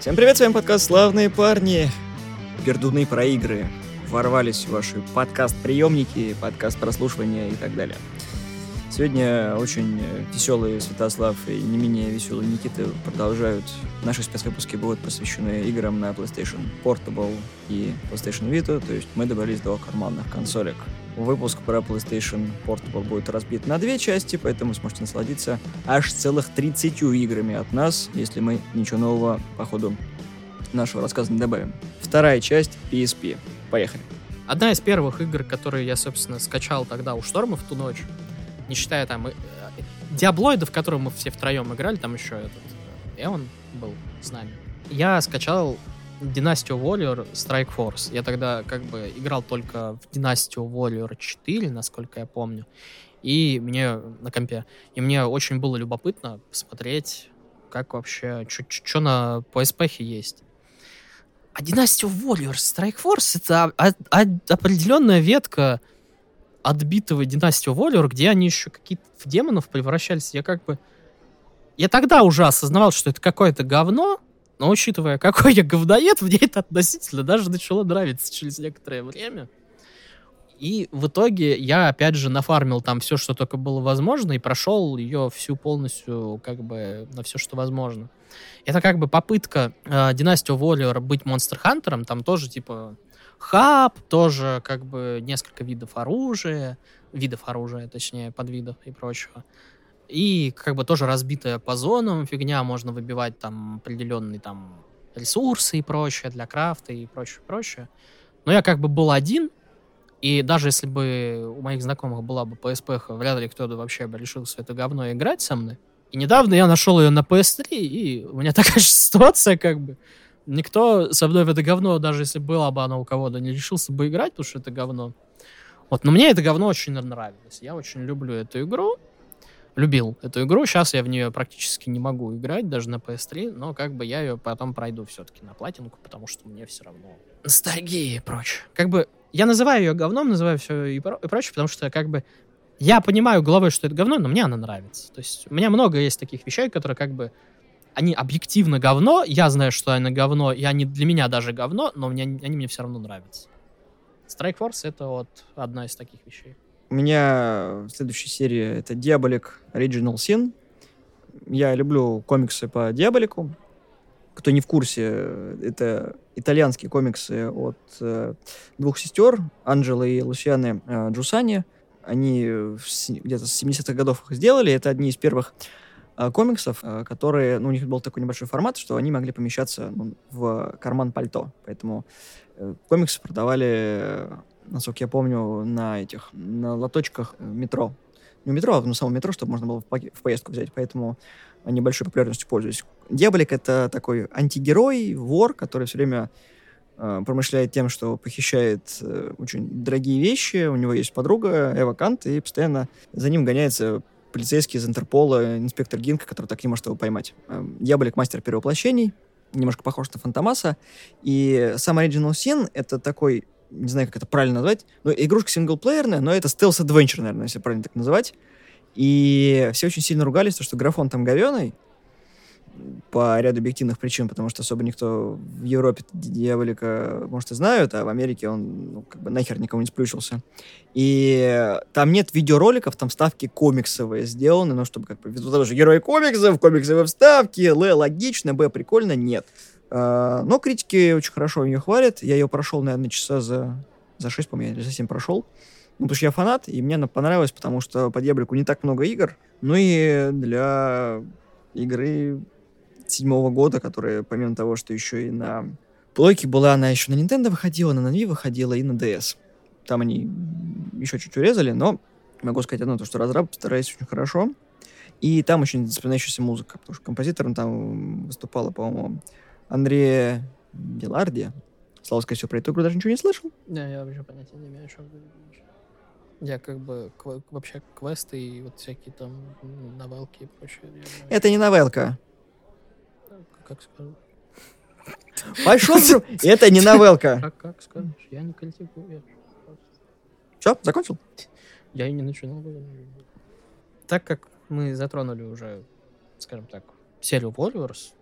Всем привет, с вами подкаст «Славные парни». Пердуны про игры ворвались в ваши подкаст-приемники, подкаст прослушивания и так далее. Сегодня очень веселые Святослав и не менее веселые Никита продолжают. Наши спецвыпуски будут посвящены играм на PlayStation Portable и PlayStation Vita, то есть мы добрались до карманных консолек. Выпуск про PlayStation Portable будет разбит на две части, поэтому сможете насладиться аж целых 30 играми от нас, если мы ничего нового по ходу нашего рассказа не добавим. Вторая часть PSP. Поехали. Одна из первых игр, которые я, собственно, скачал тогда у Шторма в ту ночь, не считая там э, Диаблоида, в котором мы все втроем играли, там еще этот э, Эон был с нами. Я скачал Династию Warrior Strike Force. Я тогда как бы играл только в Династию Warrior 4, насколько я помню. И мне на компе. И мне очень было любопытно посмотреть, как вообще, что на PSP есть. А Династию Warrior Strike Force это а, а, определенная ветка отбитого Династию Warrior, где они еще какие-то в демонов превращались. Я как бы... Я тогда уже осознавал, что это какое-то говно, но учитывая, какой я говноед, мне это относительно даже начало нравиться через некоторое время. И в итоге я, опять же, нафармил там все, что только было возможно, и прошел ее всю полностью, как бы, на все, что возможно. Это как бы попытка э, Династию Warrior быть Монстр Хантером, там тоже, типа, хаб, тоже, как бы, несколько видов оружия, видов оружия, точнее, подвидов и прочего. И как бы тоже разбитая по зонам фигня, можно выбивать там определенные там ресурсы и прочее для крафта и прочее, прочее. Но я как бы был один, и даже если бы у моих знакомых была бы PSP, вряд ли кто-то вообще бы решился это говно играть со мной. И недавно я нашел ее на PS3, и у меня такая же ситуация, как бы. Никто со мной в это говно, даже если было бы оно у кого-то, не решился бы играть, потому что это говно. Вот, но мне это говно очень нравилось. Я очень люблю эту игру любил эту игру. Сейчас я в нее практически не могу играть, даже на PS3, но как бы я ее потом пройду все-таки на платинку, потому что мне все равно ностальгия и прочее. Как бы я называю ее говном, называю все и, про- и прочее, потому что как бы я понимаю головой, что это говно, но мне она нравится. То есть у меня много есть таких вещей, которые как бы они объективно говно, я знаю, что они говно, и они для меня даже говно, но мне, они мне все равно нравятся. Strike Force — это вот одна из таких вещей. У меня следующая серия это Диаболик Original Sin. Я люблю комиксы по Диаболику. Кто не в курсе, это итальянские комиксы от э, двух сестер, Анджелы и Лусианы э, Джусани. Они где-то с 70-х годов их сделали. Это одни из первых комиксов, э, которые, ну, у них был такой небольшой формат, что они могли помещаться ну, в карман пальто. Поэтому э, комиксы продавали насколько я помню, на этих, на лоточках метро. Не метро, а на самом метро, чтобы можно было в, поездку взять, поэтому они большой популярностью пользуются. Дьяволик — это такой антигерой, вор, который все время э, промышляет тем, что похищает э, очень дорогие вещи. У него есть подруга Эва Кант, и постоянно за ним гоняется полицейский из Интерпола, инспектор Гинка, который так не может его поймать. Э, Дьяволик — мастер перевоплощений, немножко похож на Фантомаса. И сам Original Sin — это такой не знаю, как это правильно назвать, но игрушка синглплеерная, но это стелс-адвенчер, наверное, если правильно так называть. И все очень сильно ругались, то, что графон там говеный, по ряду объективных причин, потому что особо никто в Европе дьяволика, может, и знают, а в Америке он ну, как бы нахер никому не сплющился. И там нет видеороликов, там вставки комиксовые сделаны, ну, чтобы как бы, что герои комиксов, комиксовые вставки, Л, логично, Б, прикольно, нет. А, но критики очень хорошо ее хвалят. Я ее прошел, наверное, часа за, за 6, по-моему, или за 7 прошел. Ну, потому что я фанат, и мне она понравилась, потому что по Дьяблику не так много игр. Ну и для игры седьмого года, которая, помимо того, что еще и на плойке была, она еще на Nintendo выходила, на Nvidia выходила и на DS. Там они еще чуть урезали, но могу сказать одно, то, что разраб старается очень хорошо. И там очень запоминающаяся музыка, потому что композитором там выступала, по-моему, Андрея Деларди. Слава сказать, все про эту игру даже ничего не слышал. Да, я вообще понятия не имею, что я как бы кв- вообще квесты и вот всякие там новелки и прочее. Это не новелка. Как скажу. Пошел Это не новелка. Как, как скажешь? Я не критикую. Все, закончил? Я и не начинал. Так как мы затронули уже, скажем так, серию Warriors,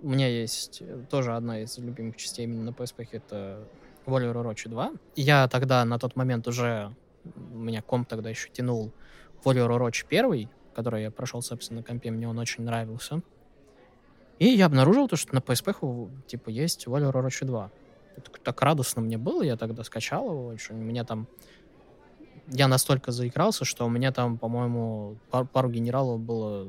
у меня есть э, тоже одна из любимых частей именно на PSP, это Warrior Orochi 2. Я тогда на тот момент уже, у меня комп тогда еще тянул Warrior Orochi 1, который я прошел, собственно, на компе, мне он очень нравился. И я обнаружил то, что на PSP типа есть Warrior Orochi 2. Это так радостно мне было, я тогда скачал его очень. У меня там... Я настолько заигрался, что у меня там, по-моему, пар- пару генералов было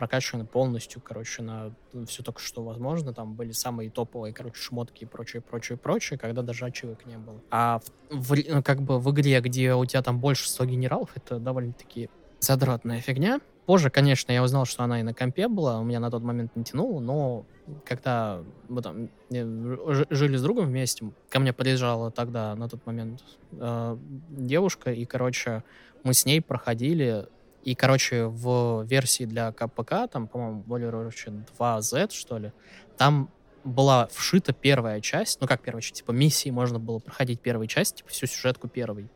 прокачаны полностью, короче, на все только что возможно. Там были самые топовые, короче, шмотки и прочее, прочее, прочее, когда даже ачивок не было. А в, в, ну, как бы в игре, где у тебя там больше 100 генералов, это довольно-таки задротная фигня. Позже, конечно, я узнал, что она и на компе была, у меня на тот момент не тянуло, но когда мы там жили с другом вместе, ко мне приезжала тогда на тот момент э, девушка, и, короче, мы с ней проходили и, короче, в версии для КПК, там, по-моему, более 2Z, что ли, там была вшита первая часть, ну как первая часть, типа миссии можно было проходить первую часть, типа всю сюжетку первой.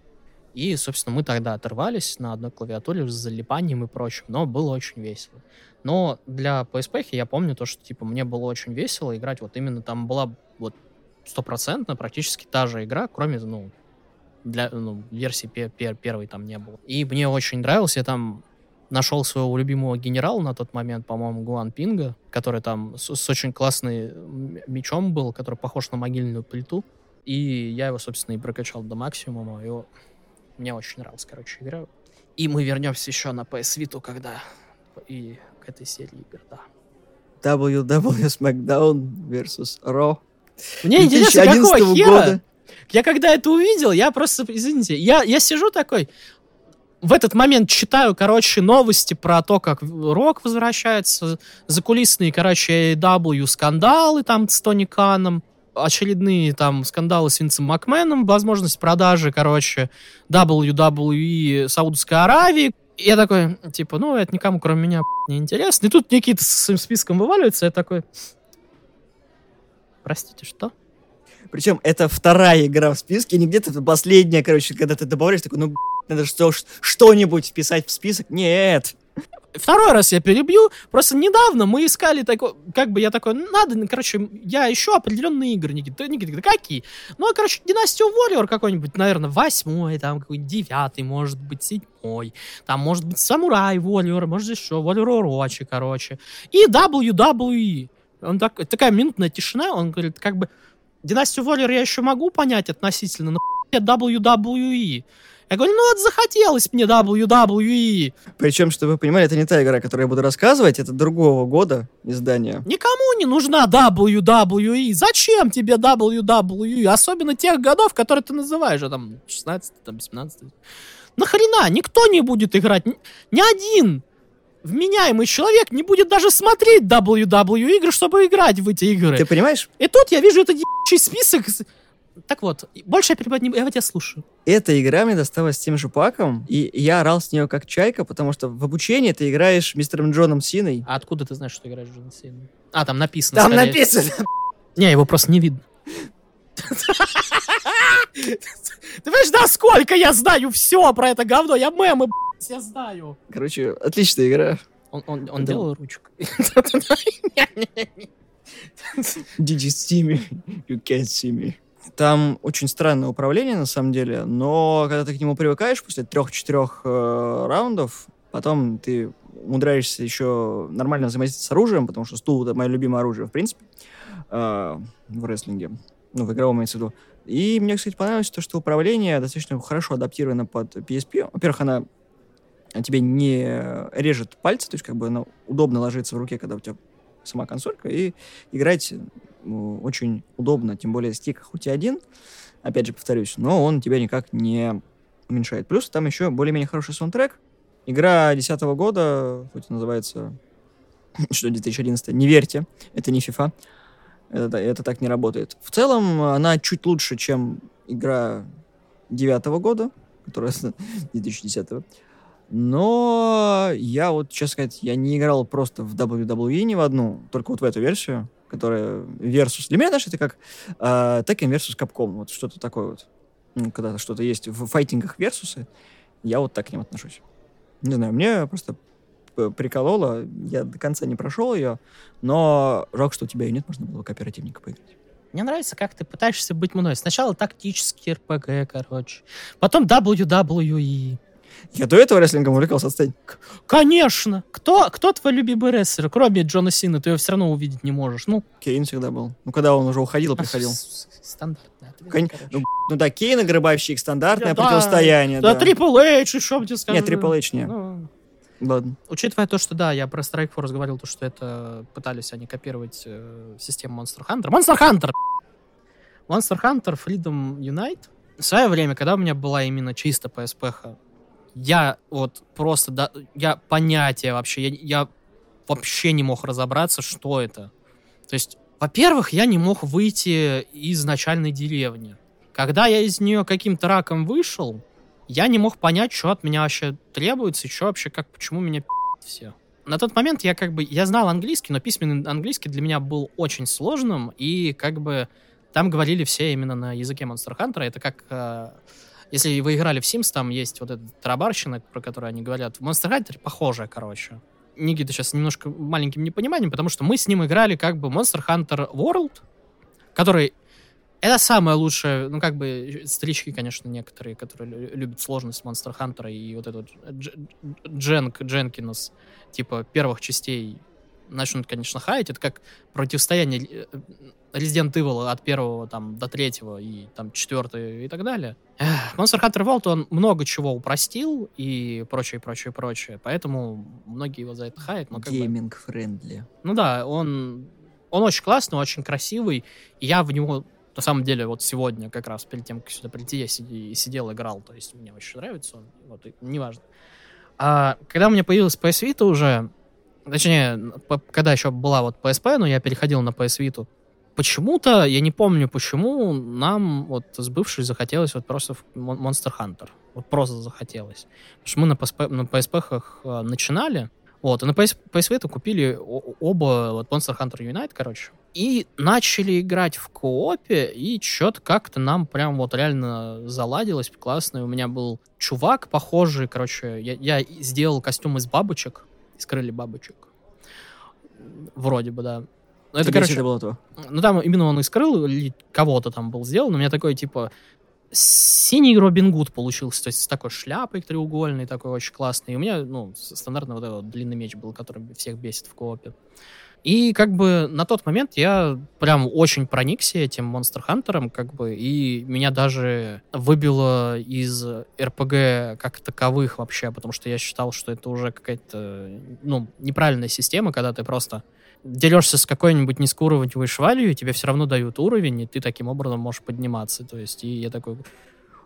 И, собственно, мы тогда оторвались на одной клавиатуре с залипанием и прочим, но было очень весело. Но для PSP я помню то, что, типа, мне было очень весело играть, вот именно там была вот стопроцентно практически та же игра, кроме, ну, для ну, версии пер пер первой там не было. И мне очень нравился, я там нашел своего любимого генерала на тот момент, по-моему, Гуан Пинга, который там с, с очень классным мечом был, который похож на могильную плиту. И я его, собственно, и прокачал до максимума. Его... Мне очень нравилась, короче, игра. И мы вернемся еще на PS Vita, когда и к этой серии игр, да. WW SmackDown vs. Raw. Мне интересно, какого хера? Года. Я когда это увидел, я просто, извините, я, я сижу такой, в этот момент читаю, короче, новости про то, как Рок возвращается, закулисные, короче, AW скандалы там с Тони Каном, очередные там скандалы с Винсом Макменом, возможность продажи, короче, WWE Саудовской Аравии. Я такой, типа, ну, это никому, кроме меня, не интересно. И тут Никита с своим списком вываливается, я такой, простите, что? Причем это вторая игра в списке, не где-то последняя, короче, когда ты добавляешь, такой, ну, надо что, что-нибудь вписать в список. Нет. Второй раз я перебью. Просто недавно мы искали такой, как бы я такой, надо, короче, я еще определенные игры, Никита, Никита, какие? Ну, а, короче, Династию Warrior какой-нибудь, наверное, восьмой, там, какой-нибудь девятый, может быть, седьмой. Там, может быть, Самурай Warrior, может, еще Warrior Orochi, короче. И WWE. Он так, такая минутная тишина, он говорит, как бы, Династию Warrior я еще могу понять относительно, но WWE. Я говорю, ну вот захотелось мне WWE. Причем, чтобы вы понимали, это не та игра, которую я буду рассказывать, это другого года издания. Никому не нужна WWE. Зачем тебе WWE? Особенно тех годов, которые ты называешь, а там 16 там 17 Нахрена? Никто не будет играть. Ни, ни один вменяемый человек не будет даже смотреть WWE игры, чтобы играть в эти игры. Ты понимаешь? И тут я вижу этот ебучий список. Так вот, больше я перебивать не буду, я тебя слушаю. Эта игра мне досталась тем же паком, и я орал с нее как чайка, потому что в обучении ты играешь мистером Джоном Синой. А откуда ты знаешь, что играешь Джоном Синой? А, там написано. Там скорее. написано! Не, его просто не видно. Ты понимаешь, насколько я знаю все про это говно? Я мемы, я знаю. Короче, отличная игра. Он, он, он делал ручку. Did you see me? You can't see me. Там очень странное управление, на самом деле, но когда ты к нему привыкаешь после трех-четырех э, раундов, потом ты умудряешься еще нормально взаимодействовать с оружием, потому что стул — это мое любимое оружие, в принципе, э, в рестлинге, ну, в игровом имеется в виду. И мне, кстати, понравилось то, что управление достаточно хорошо адаптировано под PSP. Во-первых, она тебе не режет пальцы, то есть как бы она удобно ложится в руке, когда у тебя сама консолька, и играть ну, очень удобно, тем более стик хоть и один, опять же повторюсь, но он тебя никак не уменьшает. Плюс там еще более-менее хороший саундтрек. Игра 2010 года, хоть называется что 2011, не верьте, это не FIFA. Это, это так не работает. В целом, она чуть лучше, чем игра девятого года, которая 2010 -го. Но я вот, честно сказать, я не играл просто в WWE ни в одну, только вот в эту версию, которая Versus. Для меня, знаешь, это как э, Tekken Versus Capcom, вот что-то такое вот. Ну, когда что-то есть в файтингах Versus, я вот так к ним отношусь. Не знаю, мне просто п- приколола. Я до конца не прошел ее, но жалко, что у тебя ее нет, можно было бы кооперативника поиграть. Мне нравится, как ты пытаешься быть мной. Сначала тактический РПГ, короче. Потом WWE. Я до этого рестлингом увлекался, отстань. Конечно! Кто, кто твой любимый рестлер? Кроме Джона Сина, ты его все равно увидеть не можешь. Ну, Кейн всегда был. Ну, когда он уже уходил, приходил. с- с- Стандартный ответ, Кон-. Ну, ну да, Кейн и Гробовщик, стандартное Да, противостояние. Да, Да, Трипл Эйдж, еще мне скажу. Нет, Triple H не. Ну, Ладно. Учитывая то, что да, я про Strike Force говорил, то, что это пытались они копировать э, систему Monster Hunter. Monster Hunter! Monster Hunter Freedom Unite. В свое время, когда у меня была именно чисто PSP, я вот просто, да, я понятия вообще, я, я вообще не мог разобраться, что это. То есть, во-первых, я не мог выйти из начальной деревни. Когда я из нее каким-то раком вышел, я не мог понять, что от меня вообще требуется, и что вообще, как, почему меня все. На тот момент я как бы, я знал английский, но письменный английский для меня был очень сложным, и как бы там говорили все именно на языке Monster Hunter. Это как, э, если вы играли в Sims, там есть вот эта тарабарщина, про которую они говорят. В Monster Hunter похожая, короче. Никита сейчас немножко маленьким непониманием, потому что мы с ним играли как бы Monster Hunter World, который это самое лучшее, ну, как бы, старички, конечно, некоторые, которые лю- любят сложность Monster Hunter и вот этот Дж- Дженк, Дженкинс, типа, первых частей начнут, конечно, хаять. Это как противостояние э, Resident Evil от первого там до третьего и там четвертого и так далее. Monster Hunter World, он много чего упростил и прочее, прочее, прочее. Поэтому многие его за это. Но как бы- Gaming-friendly. ну да, он, он очень классный, очень красивый. И я в него, на самом деле, вот сегодня, как раз перед тем, как сюда прийти, я сиди- сидел, играл. То есть мне очень нравится он. Вот, и неважно. А когда у меня появилась PS Vita уже, точнее, когда еще была вот PSP, но я переходил на PS Vita, почему-то, я не помню почему, нам вот с бывшей захотелось вот просто в Mon- Monster Hunter. Вот просто захотелось. Потому что мы на PSP, на PSP э, начинали, вот, и на PS, PS Vita купили оба вот Monster Hunter Unite, короче. И начали играть в коопе, и что-то как-то нам прям вот реально заладилось классно. И у меня был чувак похожий, короче, я, я сделал костюм из бабочек, из крылья бабочек. Вроде бы, да. Ну, это, Тебе короче, это было то. ну, там именно он искрыл, или кого-то там был сделан. У меня такой, типа, синий Робин Гуд получился. То есть с такой шляпой треугольной, такой очень классный. И у меня, ну, стандартный вот этот вот длинный меч был, который всех бесит в коопе. И как бы на тот момент я прям очень проникся этим Monster Hunter, как бы, и меня даже выбило из РПГ как таковых вообще, потому что я считал, что это уже какая-то, ну, неправильная система, когда ты просто дерешься с какой-нибудь низкоуровневой швалью, и тебе все равно дают уровень, и ты таким образом можешь подниматься. То есть, и я такой...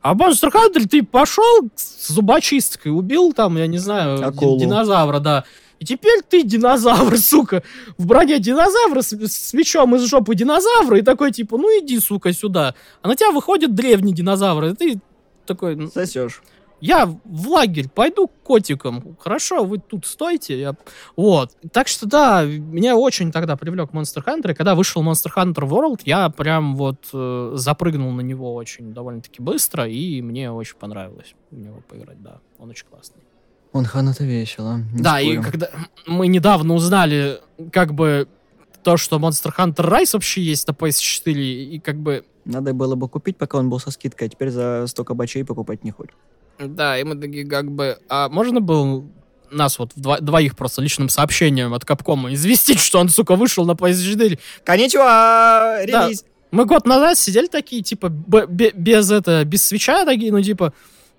А Monster Hunter ты пошел с зубочисткой, убил там, я не знаю, Акулу. динозавра, да. И теперь ты динозавр, сука, в броне динозавра с, с мечом из жопы динозавра, и такой, типа, ну иди, сука, сюда. А на тебя выходит древний динозавр, и ты такой, «Ну, Сосешь. я в лагерь пойду к котикам. Хорошо, вы тут стойте. Я... Вот. Так что да, меня очень тогда привлек Monster Hunter. И когда вышел Monster Hunter World, я прям вот э, запрыгнул на него очень довольно-таки быстро, и мне очень понравилось в него поиграть, да. Он очень классный. Он хан это весело. не да, и спорю. когда мы недавно узнали, как бы, то, что Monster Hunter Rise вообще есть на PS4, и как бы Надо было бы купить, пока он был со скидкой, а теперь за 100 кабачей покупать не хочет. Да, и мы такие как бы... А можно было нас вот вдво- двоих просто личным сообщением от Капкома известить, что он, сука, вышел на PS4? Коничуа! Релиз! Мы год назад сидели такие, типа, без это, без свеча такие, ну, типа,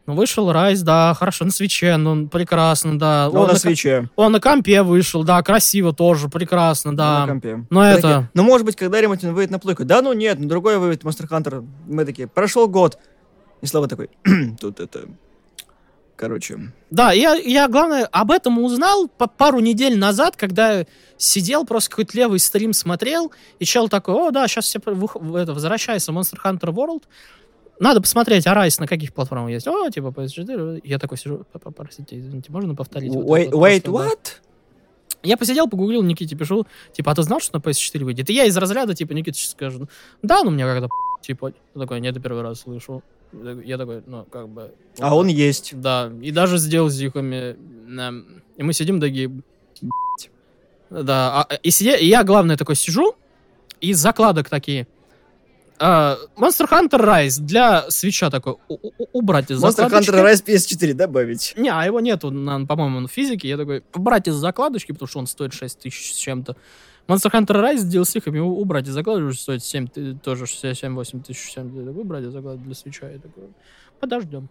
ну, вышел Райс, да, хорошо, на свече, ну, прекрасно, да. Он Он на на, свече. он на компе вышел, да, красиво тоже, прекрасно, на да. компе. Но Мы это... такие, ну, может быть, когда ремонт выйдет на плойку. Да, ну нет, на другой выйдет Monster Hunter. Мы такие, прошел год. И Слава такой, тут это... Короче, Да, я, я, главное, об этом узнал по- пару недель назад, когда сидел, просто какой-то левый стрим смотрел, и чел такой, о, да, сейчас все это, возвращается Monster Hunter World, надо посмотреть, а Райс на каких платформах есть. О, типа PS4. Я такой сижу, «П- простите, извините, можно повторить? wait, вот wait, просто, да?» what? Я посидел, погуглил, Никите пишу, типа, а ты знал, что на PS4 выйдет? И я из разряда, типа, Никита сейчас скажу, да, ну мне когда типа, такой, нет, первый раз слышу. Я такой, ну, как бы... А он есть. Да, и даже сделал с диками. эм, И мы сидим такие... Да, а, и, сидя, и я, главное, такой сижу, и закладок такие... а, Monster Hunter Rise для свеча такой убрать из Monster закладочки. Hunter Rise PS4 добавить. Не, а его нету, по-моему, на физике. Я такой, убрать из закладочки, потому что он стоит 6 тысяч с чем-то. Monster Hunter Rise с DLC его убрать из закладочки, стоит 7, ты- тоже 7-8 тысяч. 7, я такой, убрать из закладочки для свеча. Я такой, подождем.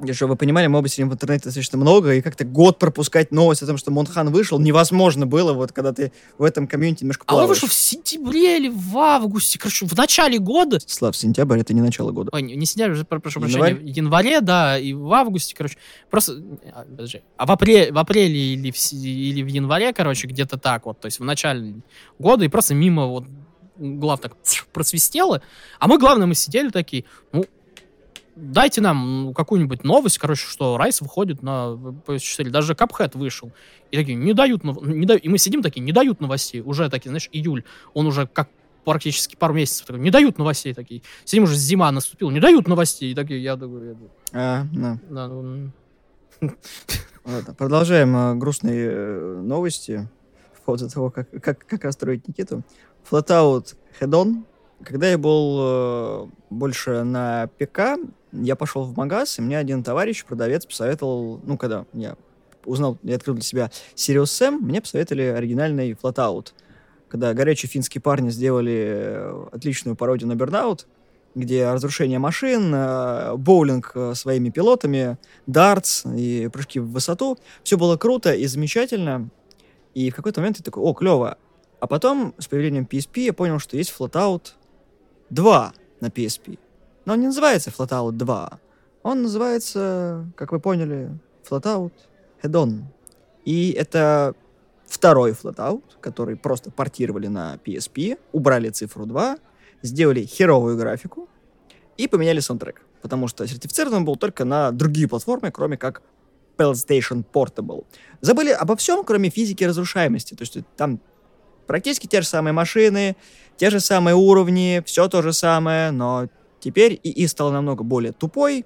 И чтобы вы понимали, мы оба сидим в интернете достаточно много, и как-то год пропускать новость о том, что Монхан вышел, невозможно было, вот когда ты в этом комьюнити немножко А он плаваешь. вышел в сентябре или в августе, короче, в начале года. Слав, сентябрь — это не начало года. Ой, не, не сентябрь, про- прошу Январь? прощения, в январе, да, и в августе, короче, просто, а, подожди, а в апреле, в апреле или в, или в январе, короче, где-то так вот, то есть в начале года, и просто мимо вот глав так просвистело, а мы, главное, мы сидели такие, ну, дайте нам какую-нибудь новость, короче, что Райс выходит на PS4, даже Капхэт вышел, и такие, не дают, не дают, и мы сидим такие, не дают новостей, уже такие, знаешь, июль, он уже как практически пару месяцев, такой, не дают новостей такие, сидим уже зима наступила, не дают новостей, и такие, я такой, я А, да. да, ну, Ладно, продолжаем э, грустные э, новости. По поводу того, как, как, как расстроить Никиту. Flatout Head-On. Когда я был э, больше на ПК, я пошел в магаз, и мне один товарищ, продавец, посоветовал, ну, когда я узнал, я открыл для себя Sirius Sam, мне посоветовали оригинальный Flatout. Когда горячие финские парни сделали э, отличную пародию на Burnout, где разрушение машин, э, боулинг э, своими пилотами, дартс и прыжки в высоту. Все было круто и замечательно. И в какой-то момент я такой, о, клево. А потом, с появлением PSP, я понял, что есть Flatout 2 на PSP. Но он не называется Flatout 2. Он называется, как вы поняли, Flatout Head-On. И это второй Flatout, который просто портировали на PSP, убрали цифру 2, сделали херовую графику и поменяли саундтрек. Потому что сертифицирован был только на другие платформы, кроме как PlayStation Portable. Забыли обо всем, кроме физики разрушаемости. То есть там практически те же самые машины, те же самые уровни, все то же самое, но теперь ИИ стал намного более тупой,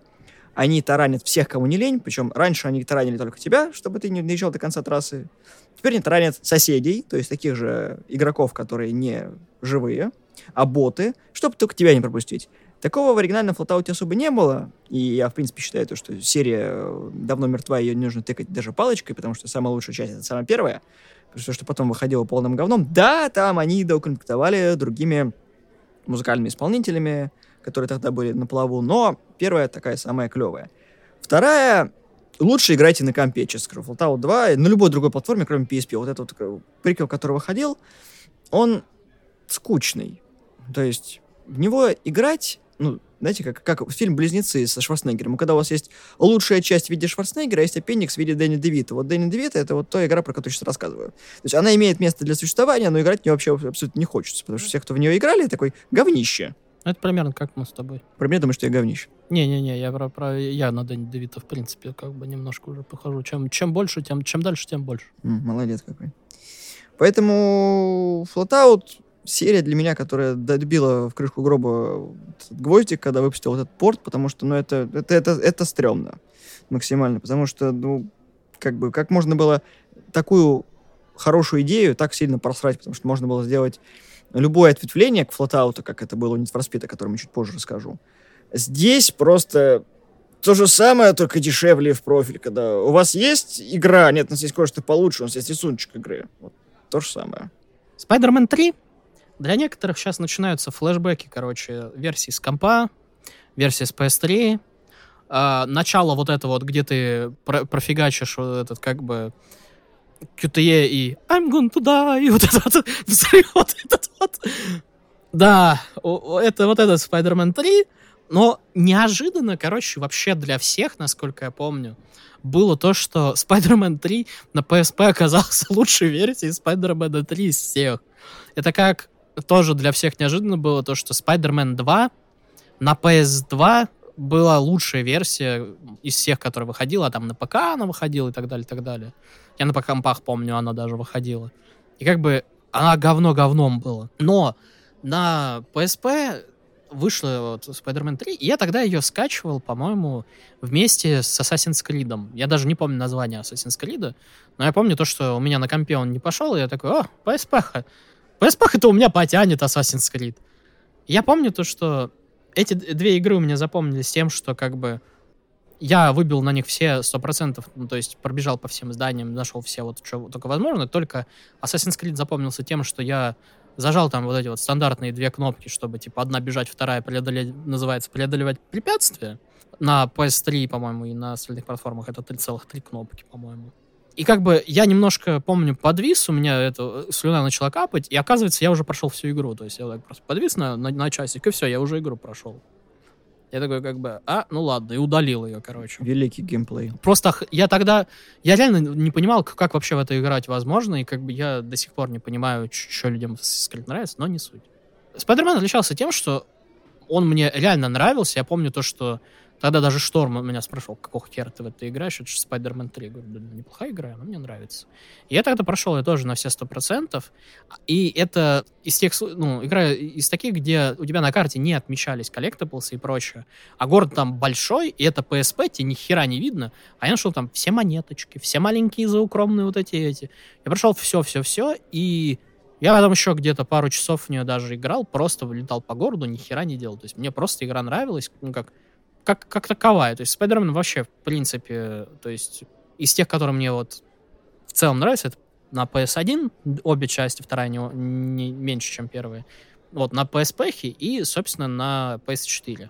они таранят всех, кому не лень, причем раньше они таранили только тебя, чтобы ты не доезжал до конца трассы. Теперь они таранят соседей, то есть таких же игроков, которые не живые, а боты, чтобы только тебя не пропустить. Такого в оригинальном Флотауте особо не было, и я, в принципе, считаю, то, что серия э, давно мертва, ее не нужно тыкать даже палочкой, потому что самая лучшая часть — это самая первая, потому что потом выходило полным говном. Да, там они доукомплектовали другими музыкальными исполнителями, которые тогда были на плаву, но первая такая самая клевая. Вторая лучше играйте на компе, честно скажу. Fallout 2 на любой другой платформе, кроме PSP. Вот этот вот приквел, который выходил, он скучный. То есть в него играть, ну, знаете, как, как фильм «Близнецы» со Шварценеггером. Когда у вас есть лучшая часть в виде Шварценеггера, а есть аппендикс в виде Дэнни Девита. Вот Дэнни Девита — это вот та игра, про которую я сейчас рассказываю. То есть она имеет место для существования, но играть в нее вообще абсолютно не хочется, потому что все, кто в нее играли, такой говнище. Это примерно как мы с тобой. Про меня думаю, что я говнище. Не-не-не, я про, про я на Дэнни Девита, в принципе, как бы немножко уже похожу. Чем, чем больше, тем, чем дальше, тем больше. М, молодец какой. Поэтому Flatout серия для меня, которая добила в крышку гроба этот гвоздик, когда выпустил этот порт, потому что, ну, это, это, это, это стрёмно максимально, потому что, ну, как бы, как можно было такую хорошую идею так сильно просрать, потому что можно было сделать любое ответвление к Flatout, как это было у Speed, о котором я чуть позже расскажу. Здесь просто то же самое, только дешевле в профиль, когда у вас есть игра, нет, у нас есть кое-что получше, у нас есть рисуночек игры. Вот то же самое. Spider-Man 3. Для некоторых сейчас начинаются флешбеки, короче, версии с компа, версии с PS3. А, начало вот это вот, где ты про- профигачишь вот этот как бы QTE и I'm going to die, и вот этот вот взрыв, вот этот вот. Да, это вот этот Spider-Man 3, но неожиданно, короче, вообще для всех, насколько я помню, было то, что Spider-Man 3 на PSP оказался лучшей версией Spider-Man 3 из всех. Это как тоже для всех неожиданно было то, что Spider-Man 2 на PS2 была лучшая версия из всех, которая выходила, а там на ПК она выходила и так далее, и так далее. Я на компах помню, она даже выходила. И как бы она говно говном была. Но на PSP вышла вот Spider-Man 3, и я тогда ее скачивал, по-моему, вместе с Assassin's Creed. Я даже не помню название Assassin's Creed, но я помню то, что у меня на компе он не пошел, и я такой, о, PSP. PSP это у меня потянет Assassin's Creed. Я помню то, что эти две игры у меня запомнились тем, что как бы я выбил на них все 100%, ну, то есть пробежал по всем зданиям, нашел все вот, что только возможно, только Assassin's Creed запомнился тем, что я зажал там вот эти вот стандартные две кнопки, чтобы, типа, одна бежать, вторая преодолеть, называется преодолевать препятствия. На PS3, по-моему, и на остальных платформах это 3,3 кнопки, по-моему. И как бы я немножко, помню, подвис, у меня это, слюна начала капать, и оказывается, я уже прошел всю игру. То есть я так просто подвис на, на, на часик, и все, я уже игру прошел. Я такой как бы, а, ну ладно, и удалил ее, короче. Великий геймплей. Просто я тогда, я реально не понимал, как вообще в это играть возможно, и как бы я до сих пор не понимаю, что людям Assassin's нравится, но не суть. Спайдермен отличался тем, что он мне реально нравился. Я помню то, что Тогда даже Шторм меня спрашивал, какого хера ты в это играешь? Это же Spider-Man 3. Я говорю, да, неплохая игра, но мне нравится. И я тогда прошел ее тоже на все сто процентов. И это из тех, ну, игра из таких, где у тебя на карте не отмечались коллектаблсы и прочее. А город там большой, и это PSP, тебе ни хера не видно. А я нашел там все монеточки, все маленькие заукромные вот эти эти. Я прошел все-все-все, и я потом еще где-то пару часов в нее даже играл, просто вылетал по городу, ни хера не делал. То есть мне просто игра нравилась, ну, как как, как таковая. То есть Spider-Man вообще, в принципе, то есть из тех, которые мне вот в целом нравятся, это на PS1 обе части, вторая не, не меньше, чем первая. Вот, на PSP и, собственно, на PS4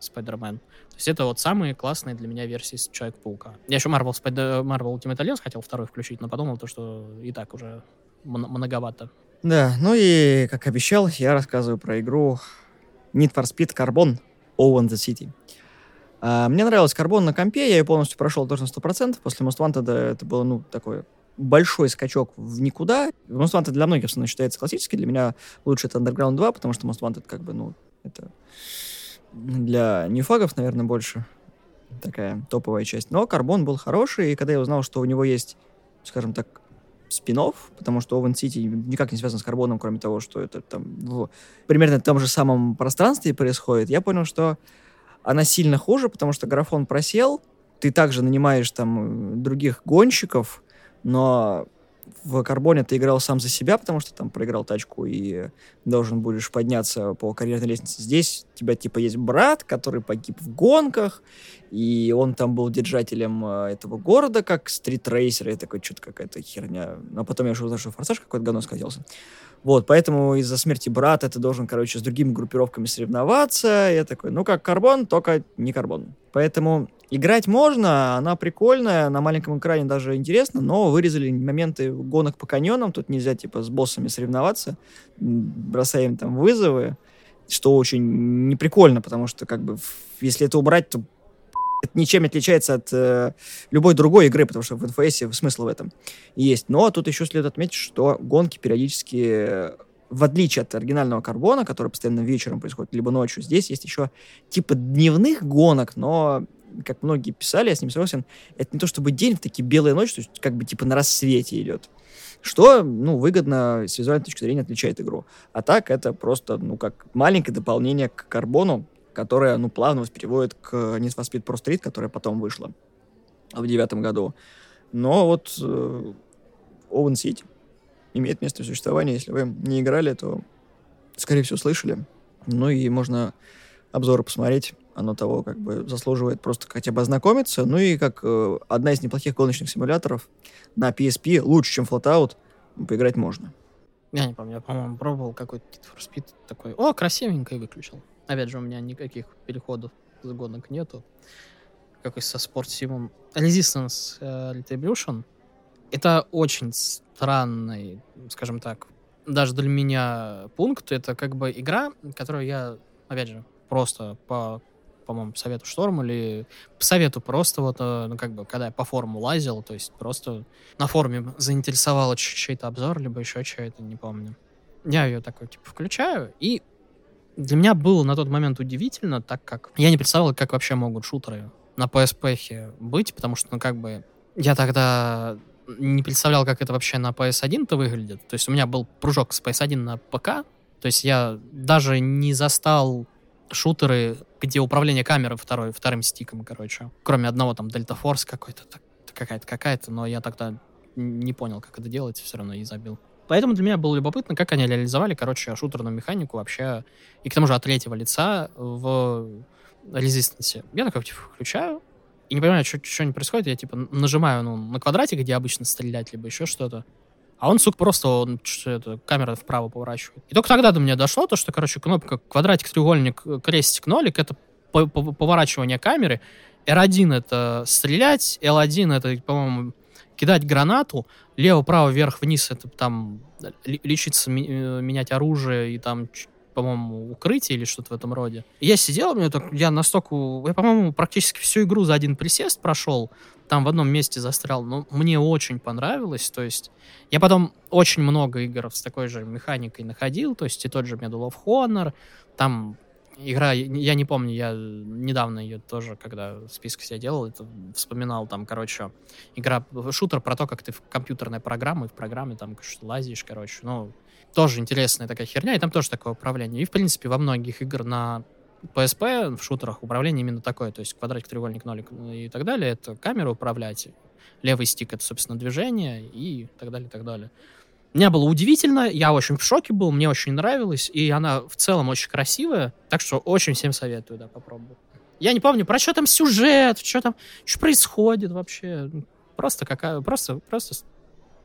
Spider-Man. То есть это вот самые классные для меня версии Человека-паука. Я еще Marvel, Spider- Marvel Ultimate Alliance хотел второй включить, но подумал то, что и так уже многовато. Да, ну и, как обещал, я рассказываю про игру Need for Speed Carbon Owen the City. А, мне нравился карбон на компе, я ее полностью прошел тоже на 100%. После Most Wanted это было, ну, такой большой скачок в никуда. Most Wanted для многих, собственно, считается классический. Для меня лучше это Underground 2, потому что Most Wanted, как бы, ну, это для ньюфагов, наверное, больше такая топовая часть. Но Карбон был хороший, и когда я узнал, что у него есть, скажем так, спин потому что Owen City никак не связан с Карбоном, кроме того, что это там в примерно том же самом пространстве происходит, я понял, что она сильно хуже, потому что графон просел, ты также нанимаешь там других гонщиков, но в Карбоне ты играл сам за себя, потому что там проиграл тачку и должен будешь подняться по карьерной лестнице. Здесь у тебя типа есть брат, который погиб в гонках, и он там был держателем э, этого города, как стритрейсер, и такой, что-то какая-то херня. Но потом я уже узнал, что форсаж какой-то говно скатился. Вот, поэтому из-за смерти брата ты должен, короче, с другими группировками соревноваться. Я такой, ну как карбон, только не карбон. Поэтому играть можно, она прикольная, на маленьком экране даже интересно, но вырезали моменты гонок по каньонам, тут нельзя, типа, с боссами соревноваться, бросаем там вызовы, что очень неприкольно, потому что, как бы, если это убрать, то это ничем не отличается от э, любой другой игры, потому что в NFS смысл в этом есть. Но тут еще следует отметить, что гонки периодически, э, в отличие от оригинального карбона, который постоянно вечером происходит, либо ночью, здесь есть еще типа дневных гонок, но как многие писали, я с ним согласен, это не то чтобы день, в такие белые ночи, то есть как бы типа на рассвете идет. Что, ну, выгодно с визуальной точки зрения отличает игру. А так это просто, ну, как маленькое дополнение к карбону, которая, ну, плавно переводит к Need for Speed Pro Street, которая потом вышла в девятом году. Но вот э, Owen City имеет место существования. Если вы не играли, то, скорее всего, слышали. Ну и можно обзоры посмотреть. Оно того как бы заслуживает просто хотя бы ознакомиться. Ну и как э, одна из неплохих гоночных симуляторов на PSP, лучше, чем Flatout, поиграть можно. Я не помню, я, по-моему, пробовал какой-то Need for Speed такой. О, красивенько и выключил. Опять же, у меня никаких переходов с гонок нету. Как и со спортсимом. Resistance uh, Retribution. Это очень странный, скажем так, даже для меня пункт. Это как бы игра, которую я, опять же, просто по по-моему, совету Шторм или по совету просто вот, э, ну, как бы, когда я по форуму лазил, то есть просто на форуме заинтересовало чей-то обзор, либо еще чей-то, не помню. Я ее такой, типа, включаю, и для меня было на тот момент удивительно, так как я не представлял, как вообще могут шутеры на PSP быть, потому что, ну, как бы, я тогда не представлял, как это вообще на PS1-то выглядит. То есть у меня был прыжок с PS1 на ПК, то есть я даже не застал шутеры, где управление камерой второй, вторым стиком, короче. Кроме одного там Delta Force какой-то, какая-то какая-то, но я тогда не понял, как это делать, все равно и забил. Поэтому для меня было любопытно, как они реализовали, короче, шутерную механику вообще, и к тому же от третьего лица в резистенсе. Я такой, типа, включаю, и не понимаю, что, что не происходит, я, типа, нажимаю ну, на квадратик, где обычно стрелять, либо еще что-то, а он, сука, просто он, это, камера вправо поворачивает. И только тогда до меня дошло то, что, короче, кнопка квадратик, треугольник, крестик, нолик — это поворачивание камеры. R1 — это стрелять, L1 — это, по-моему, кидать гранату, лево-право, вверх-вниз — это там лечиться, э, менять оружие и там по-моему, укрытие или что-то в этом роде. Я сидел, мне так, я настолько... Я, по-моему, практически всю игру за один присест прошел, там в одном месте застрял, но мне очень понравилось, то есть я потом очень много игр с такой же механикой находил, то есть и тот же Medal of Honor, там игра, я не помню, я недавно ее тоже, когда список себя делал, это вспоминал, там, короче, игра, шутер про то, как ты в компьютерной программе, в программе там лазишь, короче, ну, тоже интересная такая херня, и там тоже такое управление. И, в принципе, во многих игр на PSP в шутерах управление именно такое, то есть квадратик, треугольник, нолик и так далее, это камера управлять, левый стик — это, собственно, движение и так далее, и так далее. Мне было удивительно, я очень в шоке был, мне очень нравилось, и она в целом очень красивая, так что очень всем советую, да, попробовать. Я не помню, про что там сюжет, что там, что происходит вообще. Просто какая, просто, просто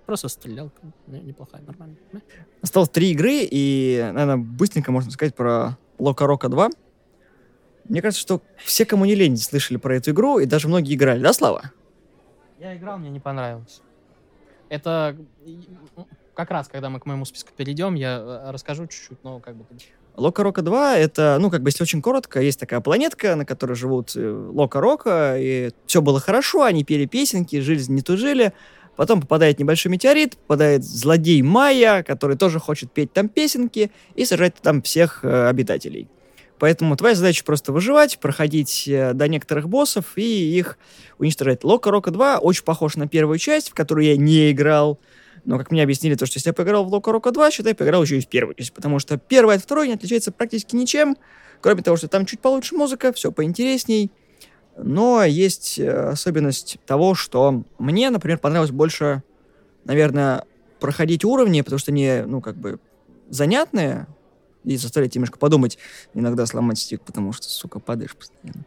Просто стрелял, неплохая, нормально. Осталось три игры, и, наверное, быстренько можно сказать про Лока Рока 2. Мне кажется, что все, кому не лень, слышали про эту игру, и даже многие играли, да, Слава? Я играл, мне не понравилось. Это как раз, когда мы к моему списку перейдем, я э, расскажу чуть-чуть, но как бы... Лока Рока 2 — это, ну, как бы, если очень коротко, есть такая планетка, на которой живут э, Лока Рока, и все было хорошо, они пели песенки, жизнь не тужили, Потом попадает небольшой метеорит, попадает злодей Майя, который тоже хочет петь там песенки и сажать там всех э, обитателей. Поэтому твоя задача просто выживать, проходить э, до некоторых боссов и их уничтожать. Лока Рока 2 очень похож на первую часть, в которую я не играл. Но, как мне объяснили, то, что если я поиграл в Лока Рока 2, считай, поиграл еще и в первую часть. Потому что первая от второй не отличается практически ничем, кроме того, что там чуть получше музыка, все поинтересней. Но есть э, особенность того, что мне, например, понравилось больше, наверное, проходить уровни, потому что они, ну, как бы занятные, и заставляют немножко подумать, иногда сломать стик, потому что, сука, падаешь постоянно.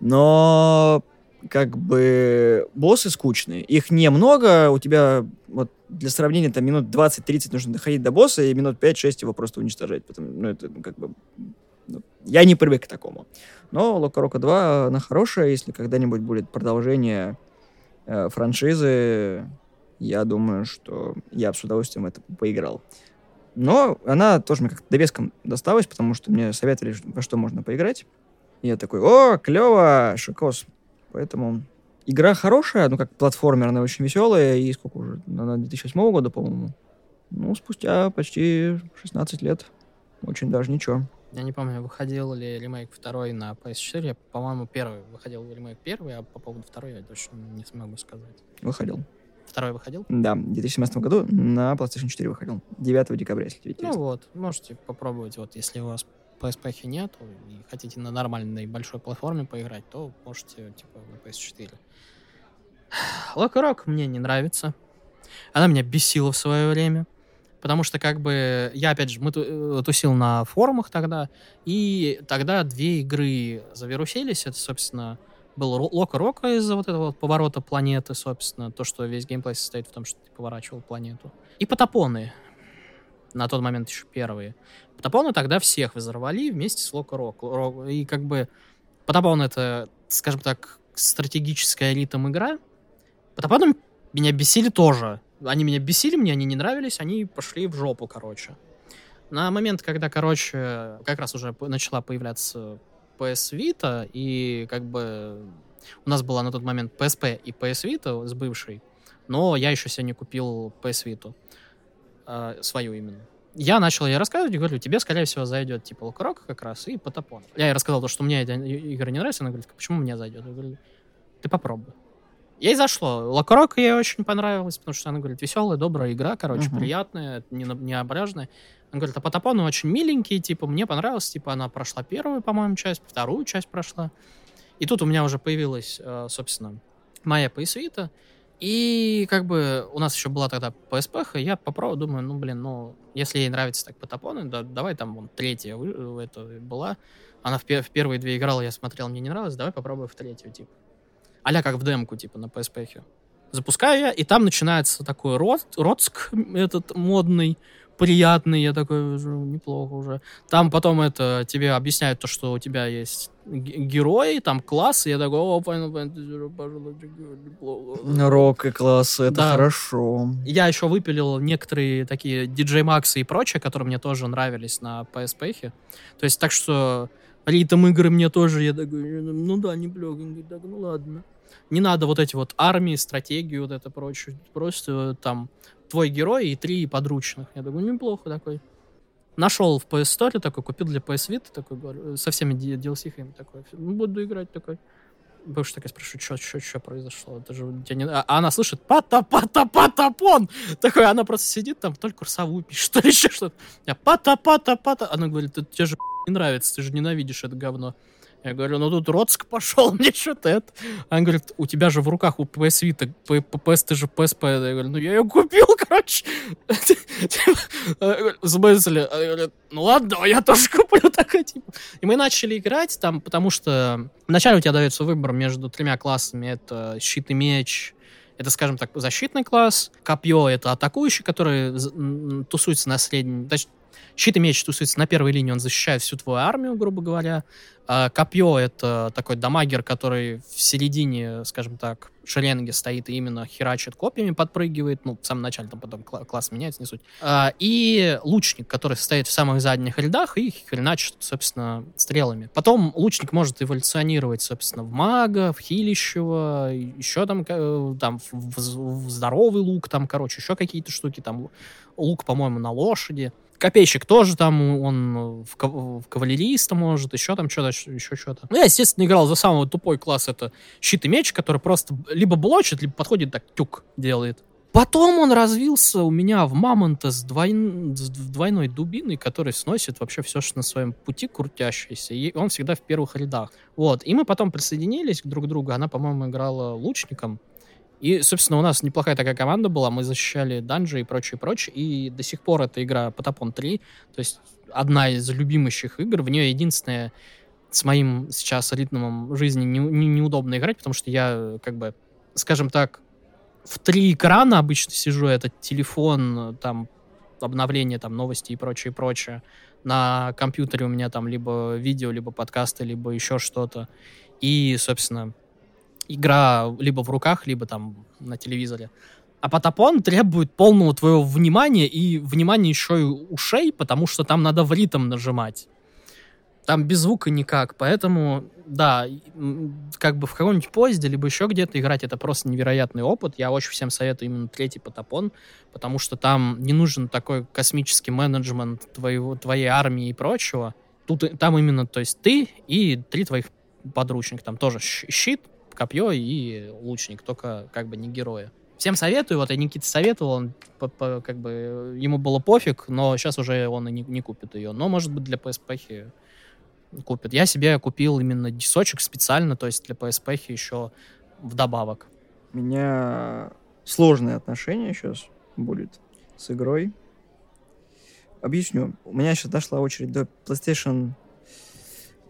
Но как бы боссы скучные. Их немного, у тебя вот для сравнения там минут 20-30 нужно доходить до босса, и минут 5-6 его просто уничтожать. Потому, ну, это ну, как бы ну, я не привык к такому. Но Лока Рока 2, она хорошая, если когда-нибудь будет продолжение э, франшизы, я думаю, что я с удовольствием это поиграл. Но она тоже мне как-то довеском досталась, потому что мне советовали, во что можно поиграть. И я такой, о, клево, шикос. Поэтому игра хорошая, ну как платформер, она очень веселая, и сколько уже, она 2008 года, по-моему. Ну, спустя почти 16 лет. Очень даже ничего. Я не помню, выходил ли ремейк второй на PS4. По-моему, первый выходил ремейк первый, а по поводу второй я точно не смогу сказать. Выходил. Второй выходил? Да, в 2017 году на PlayStation 4 выходил. 9 декабря, если Ну вот, можете попробовать, вот если у вас PSP нет и хотите на нормальной большой платформе поиграть, то можете типа на PS4. Лока Рок мне не нравится. Она меня бесила в свое время. Потому что, как бы, я, опять же, мы э, тусил на форумах тогда, и тогда две игры завирусились. Это, собственно, был Лока Рока из-за вот этого вот поворота планеты, собственно, то, что весь геймплей состоит в том, что ты поворачивал планету. И Потапоны. На тот момент еще первые. Потапоны тогда всех взорвали вместе с Лока Рок. И как бы Потапон это, скажем так, стратегическая элитом игра. Потапоны меня бесили тоже они меня бесили, мне они не нравились, они пошли в жопу, короче. На момент, когда, короче, как раз уже начала появляться PS Vita, и как бы у нас была на тот момент PSP и PS Vita с бывшей, но я еще не купил PS Vita, э, свою именно. Я начал ей рассказывать и говорю, тебе, скорее всего, зайдет типа Локрок как раз и Потапон. Я ей рассказал то, что мне эта игра не нравится, она говорит, почему мне зайдет? Я говорю, ты попробуй. Ей зашло. Лакрок ей очень понравилось, потому что она говорит, веселая, добрая игра, короче, Мгм. приятная, не, не обряжная. Она говорит, а Потапон очень миленький, типа, мне понравилось, типа, она прошла первую, по-моему, часть, вторую часть прошла. И тут у меня уже появилась, э, собственно, моя PS И как бы у нас еще была тогда PSP, я попробовал, думаю, ну, блин, ну, если ей нравится так Потапоны, да, давай там, вон, третья вы- это была. Она в, в первые две играла, я смотрел, мне не нравилось, давай попробуем в третью, типа. Аля как в демку, типа, на PSP. Запускаю я, и там начинается такой рот, роцк этот модный, приятный, я такой, неплохо уже. Там потом это тебе объясняют то, что у тебя есть герои, там класс, и я такой, о, Final Fantasy. Рок и класс, это Да. хорошо. Я еще выпилил некоторые такие DJ Max и прочее, которые мне тоже нравились на PSP. То есть так что ритм игры мне тоже, я такой, ну да, неплохо. Так, ну ладно. Не надо вот эти вот армии, стратегию, вот это прочее. Просто там твой герой и три подручных. Я такой, неплохо такой. Нашел в PS Store такой, купил для PS Vita такой, говорю, со всеми D- DLC -хами такой. Ну, буду играть такой. Бывший такая спрашивает, что, что, что произошло? Это же тебя не... А она слышит, пата, пата, патапон! Такой, она просто сидит там, только курсовую пишет, что еще что-то. Я пата, пата, пата. Она говорит, «Это тебе же не нравится, ты же ненавидишь это говно. Я говорю, ну тут Роцк пошел, мне что-то это. Она говорит, у тебя же в руках у PS Vita, PS, ты же PSP. Я говорю, ну я ее купил, короче. В смысле? Ну ладно, я тоже куплю такой, типа. И мы начали играть там, потому что вначале у тебя дается выбор между тремя классами. Это щит и меч, это, скажем так, защитный класс. Копье — это атакующий, который тусуется на среднем... Щит и меч тусуется на первой линии, он защищает всю твою армию, грубо говоря. А копье — это такой дамагер, который в середине, скажем так, шеренги стоит и именно херачит копьями, подпрыгивает. Ну, в самом начале, там потом кла- класс меняется, не суть. А, и лучник, который стоит в самых задних рядах и хреначит, собственно, стрелами. Потом лучник может эволюционировать, собственно, в мага, в хилищего, еще там, там в здоровый лук, там, короче, еще какие-то штуки, там лук, по-моему, на лошади. Копейщик тоже там, он в, в кавалериста может, еще там что-то, еще что-то. Ну, я, естественно, играл за самый тупой класс, это щит и меч, который просто либо блочит, либо подходит так, тюк делает. Потом он развился у меня в мамонта с, двойн- с двойной дубиной, который сносит вообще все, что на своем пути крутящееся. И он всегда в первых рядах. Вот. И мы потом присоединились друг к другу. Она, по-моему, играла лучником. И, собственно, у нас неплохая такая команда была. Мы защищали данжи и прочее, прочее. И до сих пор эта игра Потапон 3. То есть одна из любимейших игр. В нее единственное с моим сейчас ритмом жизни не- не- неудобно играть, потому что я, как бы, скажем так, в три экрана обычно сижу, это телефон, там, обновление, там, новости и прочее, прочее. На компьютере у меня там либо видео, либо подкасты, либо еще что-то. И, собственно, игра либо в руках, либо там на телевизоре. А Потапон требует полного твоего внимания и внимания еще и ушей, потому что там надо в ритм нажимать. Там без звука никак, поэтому, да, как бы в каком-нибудь поезде, либо еще где-то играть, это просто невероятный опыт. Я очень всем советую именно третий Потапон, потому что там не нужен такой космический менеджмент твоего, твоей армии и прочего. Тут там именно, то есть ты и три твоих подручника. Там тоже щит, копье и лучник, только как бы не герои. Всем советую, вот я Никите советовал, он по- по- как бы ему было пофиг, но сейчас уже он и не, не купит ее. Но, может быть, для PSP купит. Я себе купил именно дисочек специально, то есть для PSP еще вдобавок. У меня сложные отношения сейчас будет с игрой. Объясню. У меня сейчас дошла очередь до PlayStation...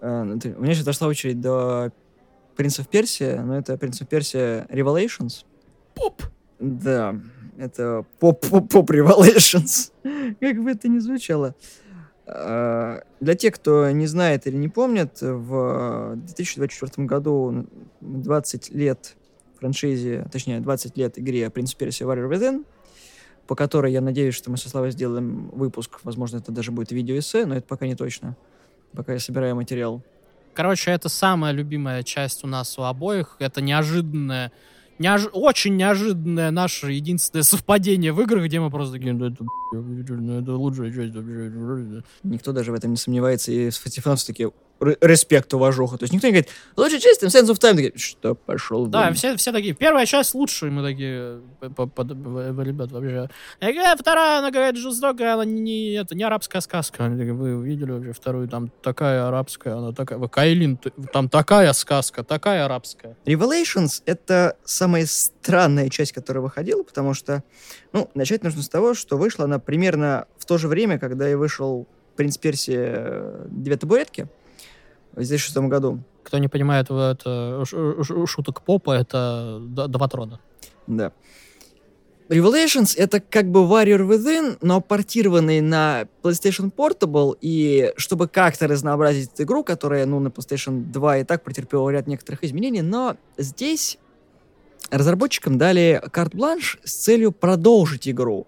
э, ну, у меня сейчас дошла очередь до Принцев Персия, но это Принцев Персия Revelations. Поп! Да, это поп-поп-поп Revelations. Как бы это ни звучало. А, Для тех, кто не знает или не помнит, в 2024 году 20 лет франшизе, точнее, 20 лет игре Принц Персия Warrior Within, по которой я надеюсь, что мы со Славой сделаем выпуск. Возможно, это даже будет видеоэссе, но это пока не точно. Пока я собираю материал. Короче, это самая любимая часть у нас у обоих. Это неожиданное, неож- очень неожиданное наше единственное совпадение в играх, где мы просто такие, «Ну, это, это лучшая часть. Никто даже в этом не сомневается, и с фатифанцы такие, респект, уважуха. То есть никто не говорит, лучшая часть там Sense of Time. Такие, что пошел Да, вон». все, все такие, первая часть лучше, и мы такие, в- ребят, вообще. Я говорю, «Э, вторая, она, говорит, жестокая, она не, это, не арабская сказка. Они такие, вы видели вообще вторую, там такая арабская, она такая, вы, Кайлин, ты- там такая сказка, такая арабская. Revelations — это самая странная часть, которая выходила, потому что, ну, начать нужно с того, что вышла она примерно в то же время, когда и вышел «Принц Персия. э, Две табуретки» в 2006 году. Кто не понимает это, ш- шуток попа, это Два трона. Да. Revelations — это как бы Warrior Within, но портированный на PlayStation Portable, и чтобы как-то разнообразить эту игру, которая, ну, на PlayStation 2 и так претерпела ряд некоторых изменений, но здесь разработчикам дали карт-бланш с целью продолжить игру.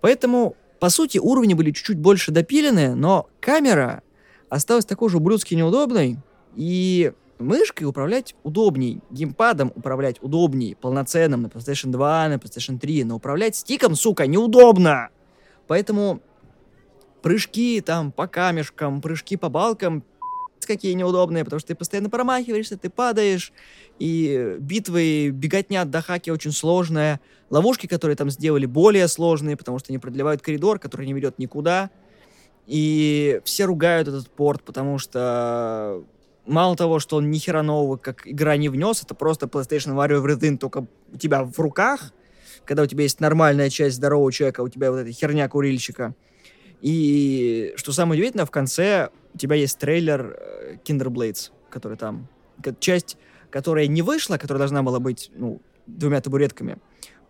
Поэтому, по сути, уровни были чуть-чуть больше допилены, но камера осталась такой же ублюдски неудобной, и мышкой управлять удобней, геймпадом управлять удобней, полноценным на PlayStation 2, на PlayStation 3, но управлять стиком, сука, неудобно! Поэтому прыжки там по камешкам, прыжки по балкам, какие неудобные, потому что ты постоянно промахиваешься, ты падаешь, и битвы, беготня до хаки очень сложная, ловушки, которые там сделали, более сложные, потому что они продлевают коридор, который не ведет никуда, и все ругают этот порт, потому что мало того, что он ни хера нового, как игра не внес, это просто PlayStation Wario Within только у тебя в руках, когда у тебя есть нормальная часть здорового человека, у тебя вот эта херня курильщика. И что самое удивительное, в конце у тебя есть трейлер э, Kinder Blades, который там, часть, которая не вышла, которая должна была быть, ну, двумя табуретками.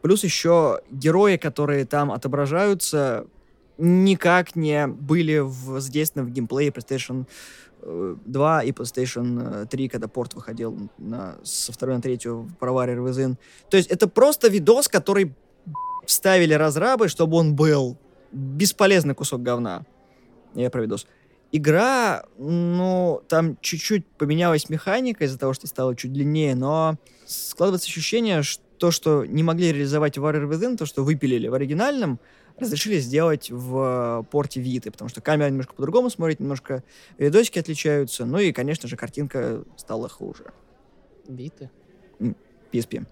Плюс еще герои, которые там отображаются, никак не были в, задействованы в геймплее PlayStation э, 2 и PlayStation э, 3, когда порт выходил на, со второй на третью про Warrior Within. То есть это просто видос, который вставили разрабы, чтобы он был. Бесполезный кусок говна. Я про видос. Игра, ну, там чуть-чуть поменялась механика из-за того, что стала чуть длиннее, но складывается ощущение, что то, что не могли реализовать в Warrior Within, то, что выпилили в оригинальном, разрешили сделать в э, порте Виты, потому что камера немножко по-другому смотрит, немножко видосики отличаются, ну и, конечно же, картинка стала хуже. Биты. PSP.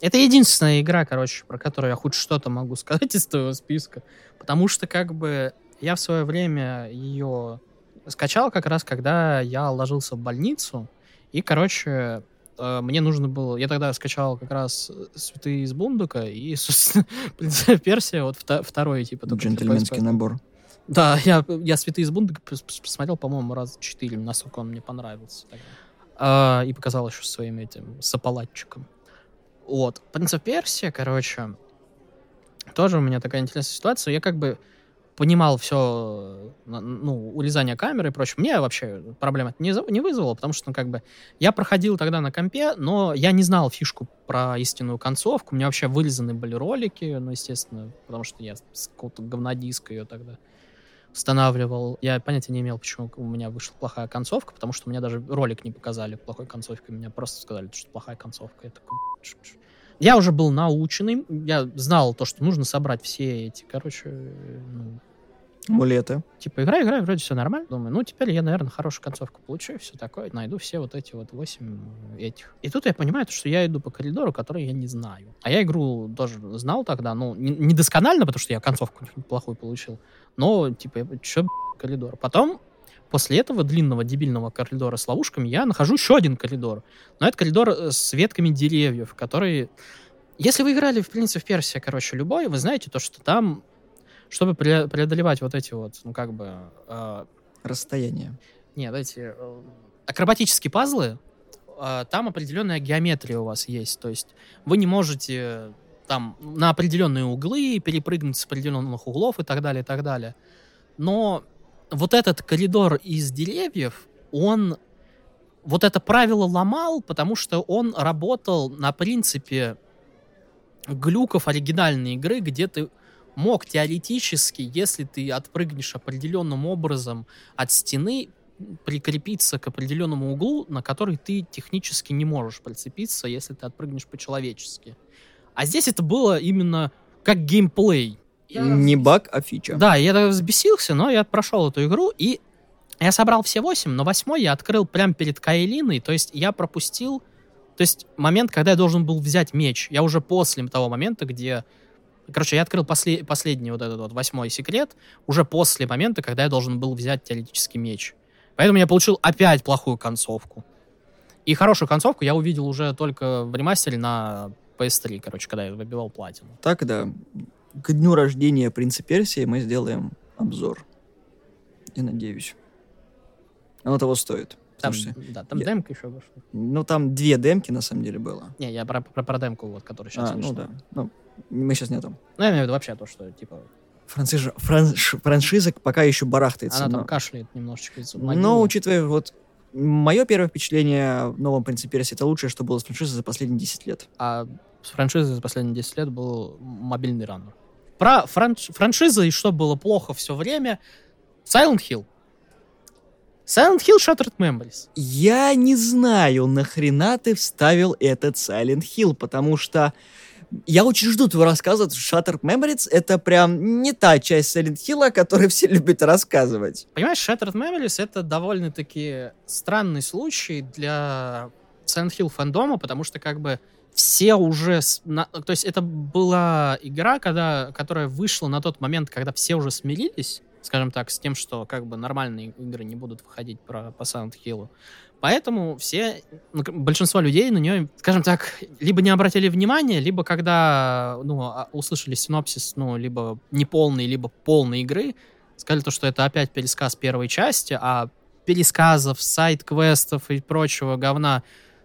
Это единственная игра, короче, про которую я хоть что-то могу сказать из твоего списка. Потому что, как бы, я в свое время ее скачал как раз, когда я ложился в больницу. И, короче, э, мне нужно было... Я тогда скачал как раз э, «Святые из Бундука» и, собственно, «Принцесса Персия», вот вта- второй, типа... Джентльменский PSP. набор. Да, я, я «Святые из Бундука» пос- пос- посмотрел, по-моему, раз четыре, насколько он мне понравился. тогда. А, и показал еще своим этим сапалатчиком. Вот. «Принца Персия», короче, тоже у меня такая интересная ситуация. Я как бы понимал все, ну, урезание камеры и прочее. Мне вообще проблем это не, не вызвало, потому что, ну, как бы, я проходил тогда на компе, но я не знал фишку про истинную концовку. У меня вообще вырезаны были ролики, ну, естественно, потому что я с какого-то говнодиска ее тогда устанавливал. Я понятия не имел, почему у меня вышла плохая концовка, потому что мне даже ролик не показали плохой концовкой. Мне просто сказали, что плохая концовка. Я такой... Я уже был наученный, я знал то, что нужно собрать все эти, короче, э, ну, Амулеты. типа, играю, играю, вроде все нормально. Думаю, ну, теперь я, наверное, хорошую концовку получу, и все такое. Найду все вот эти вот восемь этих. И тут я понимаю, то, что я иду по коридору, который я не знаю. А я игру тоже знал тогда, ну, не, не досконально, потому что я концовку плохую получил, но, типа, что коридор. Потом, после этого длинного дебильного коридора с ловушками, я нахожу еще один коридор. Но это коридор э, с ветками деревьев, которые... Если вы играли в «Принца в Персия», короче, любой, вы знаете то, что там чтобы пре- преодолевать вот эти вот, ну, как бы, э, Расстояние. нет, эти э, акробатические пазлы, э, там определенная геометрия у вас есть. То есть вы не можете там на определенные углы перепрыгнуть с определенных углов и так далее, и так далее. Но вот этот коридор из деревьев, он вот это правило ломал, потому что он работал на принципе глюков оригинальной игры, где ты мог теоретически, если ты отпрыгнешь определенным образом от стены, прикрепиться к определенному углу, на который ты технически не можешь прицепиться, если ты отпрыгнешь по-человечески. А здесь это было именно как геймплей. Не баг, а фича. Да, я тогда взбесился, но я прошел эту игру, и Я собрал все восемь, но восьмой я открыл прямо перед Кайлиной, то есть я пропустил, то есть момент, когда я должен был взять меч. Я уже после того момента, где Короче, я открыл после, последний вот этот вот восьмой секрет уже после момента, когда я должен был взять теоретический меч. Поэтому я получил опять плохую концовку. И хорошую концовку я увидел уже только в ремастере на PS3, короче, когда я выбивал платину. Так, да. К дню рождения Принца Персии мы сделаем обзор. Я надеюсь. Оно того стоит. Там, Слушайте, да, там я- демка еще вышла. ну там две демки на самом деле было. Не, я про, про, про демку, вот, которая сейчас а, ну вышла. да. Ну, мы сейчас не там. Ну, я имею в виду вообще то, что, типа, Франциза, франш- франшиза пока еще барахтается. она но- там кашляет немножечко Но, учитывая вот мое первое впечатление в новом «Принце Персии» это лучшее, что было с франшизой за последние 10 лет. А с франшизой за последние 10 лет был мобильный раннер. Про франш- франшизы и что было плохо все время. Silent Hill. Silent Hill Shattered Memories. Я не знаю, нахрена ты вставил этот Silent Hill, потому что я очень жду твоего рассказа. Shattered Memories — это прям не та часть Silent Hill, о которой все любят рассказывать. Понимаешь, Shattered Memories это довольно-таки странный случай для Silent Hill фандома, потому что как бы все уже... То есть это была игра, когда, которая вышла на тот момент, когда все уже смирились, скажем так, с тем, что как бы нормальные игры не будут выходить про, по Silent Hill. Поэтому все, ну, большинство людей на нее, скажем так, либо не обратили внимания, либо когда ну, а- услышали синопсис, ну, либо неполный, либо полной игры, сказали то, что это опять пересказ первой части, а пересказов, сайт-квестов и прочего говна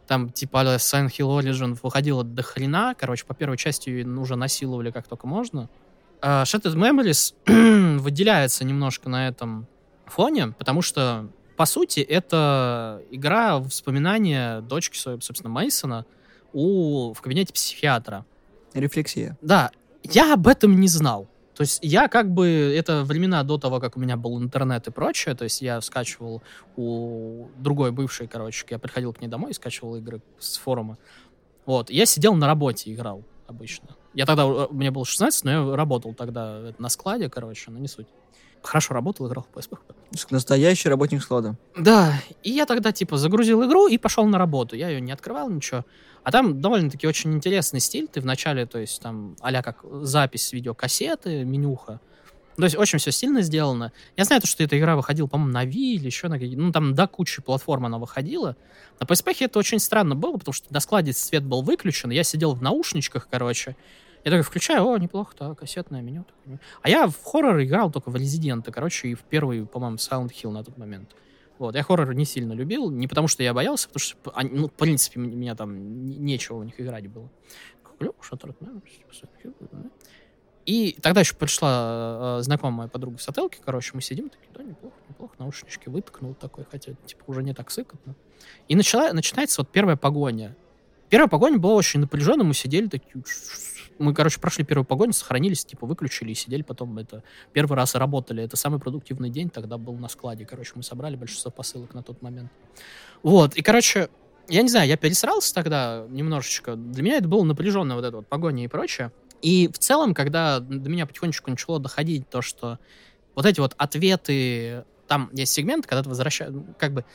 там типа а-ля Silent Hill Origin выходило до хрена. Короче, по первой части ее уже насиловали как только можно. А Shattered Memories выделяется немножко на этом фоне, потому что, по сути, это игра вспоминания дочки, своей, собственно, Мейсона у, в кабинете психиатра. Рефлексия. Да, я об этом не знал. То есть я как бы, это времена до того, как у меня был интернет и прочее, то есть я скачивал у другой бывшей, короче, я приходил к ней домой и скачивал игры с форума. Вот, я сидел на работе, играл обычно. Я тогда, мне было 16, но я работал тогда на складе, короче, но не суть. Хорошо работал, играл в PSP. Настоящий работник склада. Да, и я тогда, типа, загрузил игру и пошел на работу. Я ее не открывал, ничего. А там довольно-таки очень интересный стиль. Ты вначале, то есть, там, а как запись видеокассеты, менюха. То есть, очень все стильно сделано. Я знаю, то, что эта игра выходила, по-моему, на Wii или еще на какие Ну, там до кучи платформ она выходила. На PSP это очень странно было, потому что на складе свет был выключен. Я сидел в наушничках, короче. Я такой включаю, о, неплохо, так, кассетное меню. А я в хоррор играл только в Резидента, короче, и в первый, по-моему, Silent Hill на тот момент. Вот, я хоррор не сильно любил, не потому что я боялся, потому что, они, ну, в принципе, меня там нечего у них играть было. Да. И тогда еще пришла э, знакомая подруга с отелки, короче, мы сидим, такие, да, неплохо, неплохо, наушнички выткнул такой, хотя, типа, уже не так сыкотно. И начала, начинается вот первая погоня. Первая погоня была очень напряженная, мы сидели такие... Мы, короче, прошли первую погоню, сохранились, типа, выключили и сидели потом это... Первый раз работали. Это самый продуктивный день тогда был на складе. Короче, мы собрали большинство посылок на тот момент. Вот, и, короче, я не знаю, я пересрался тогда немножечко. Для меня это было напряженная вот эта вот погоня и прочее. И в целом, когда до меня потихонечку начало доходить то, что вот эти вот ответы... Там есть сегмент, когда ты возвращаешь... Как бы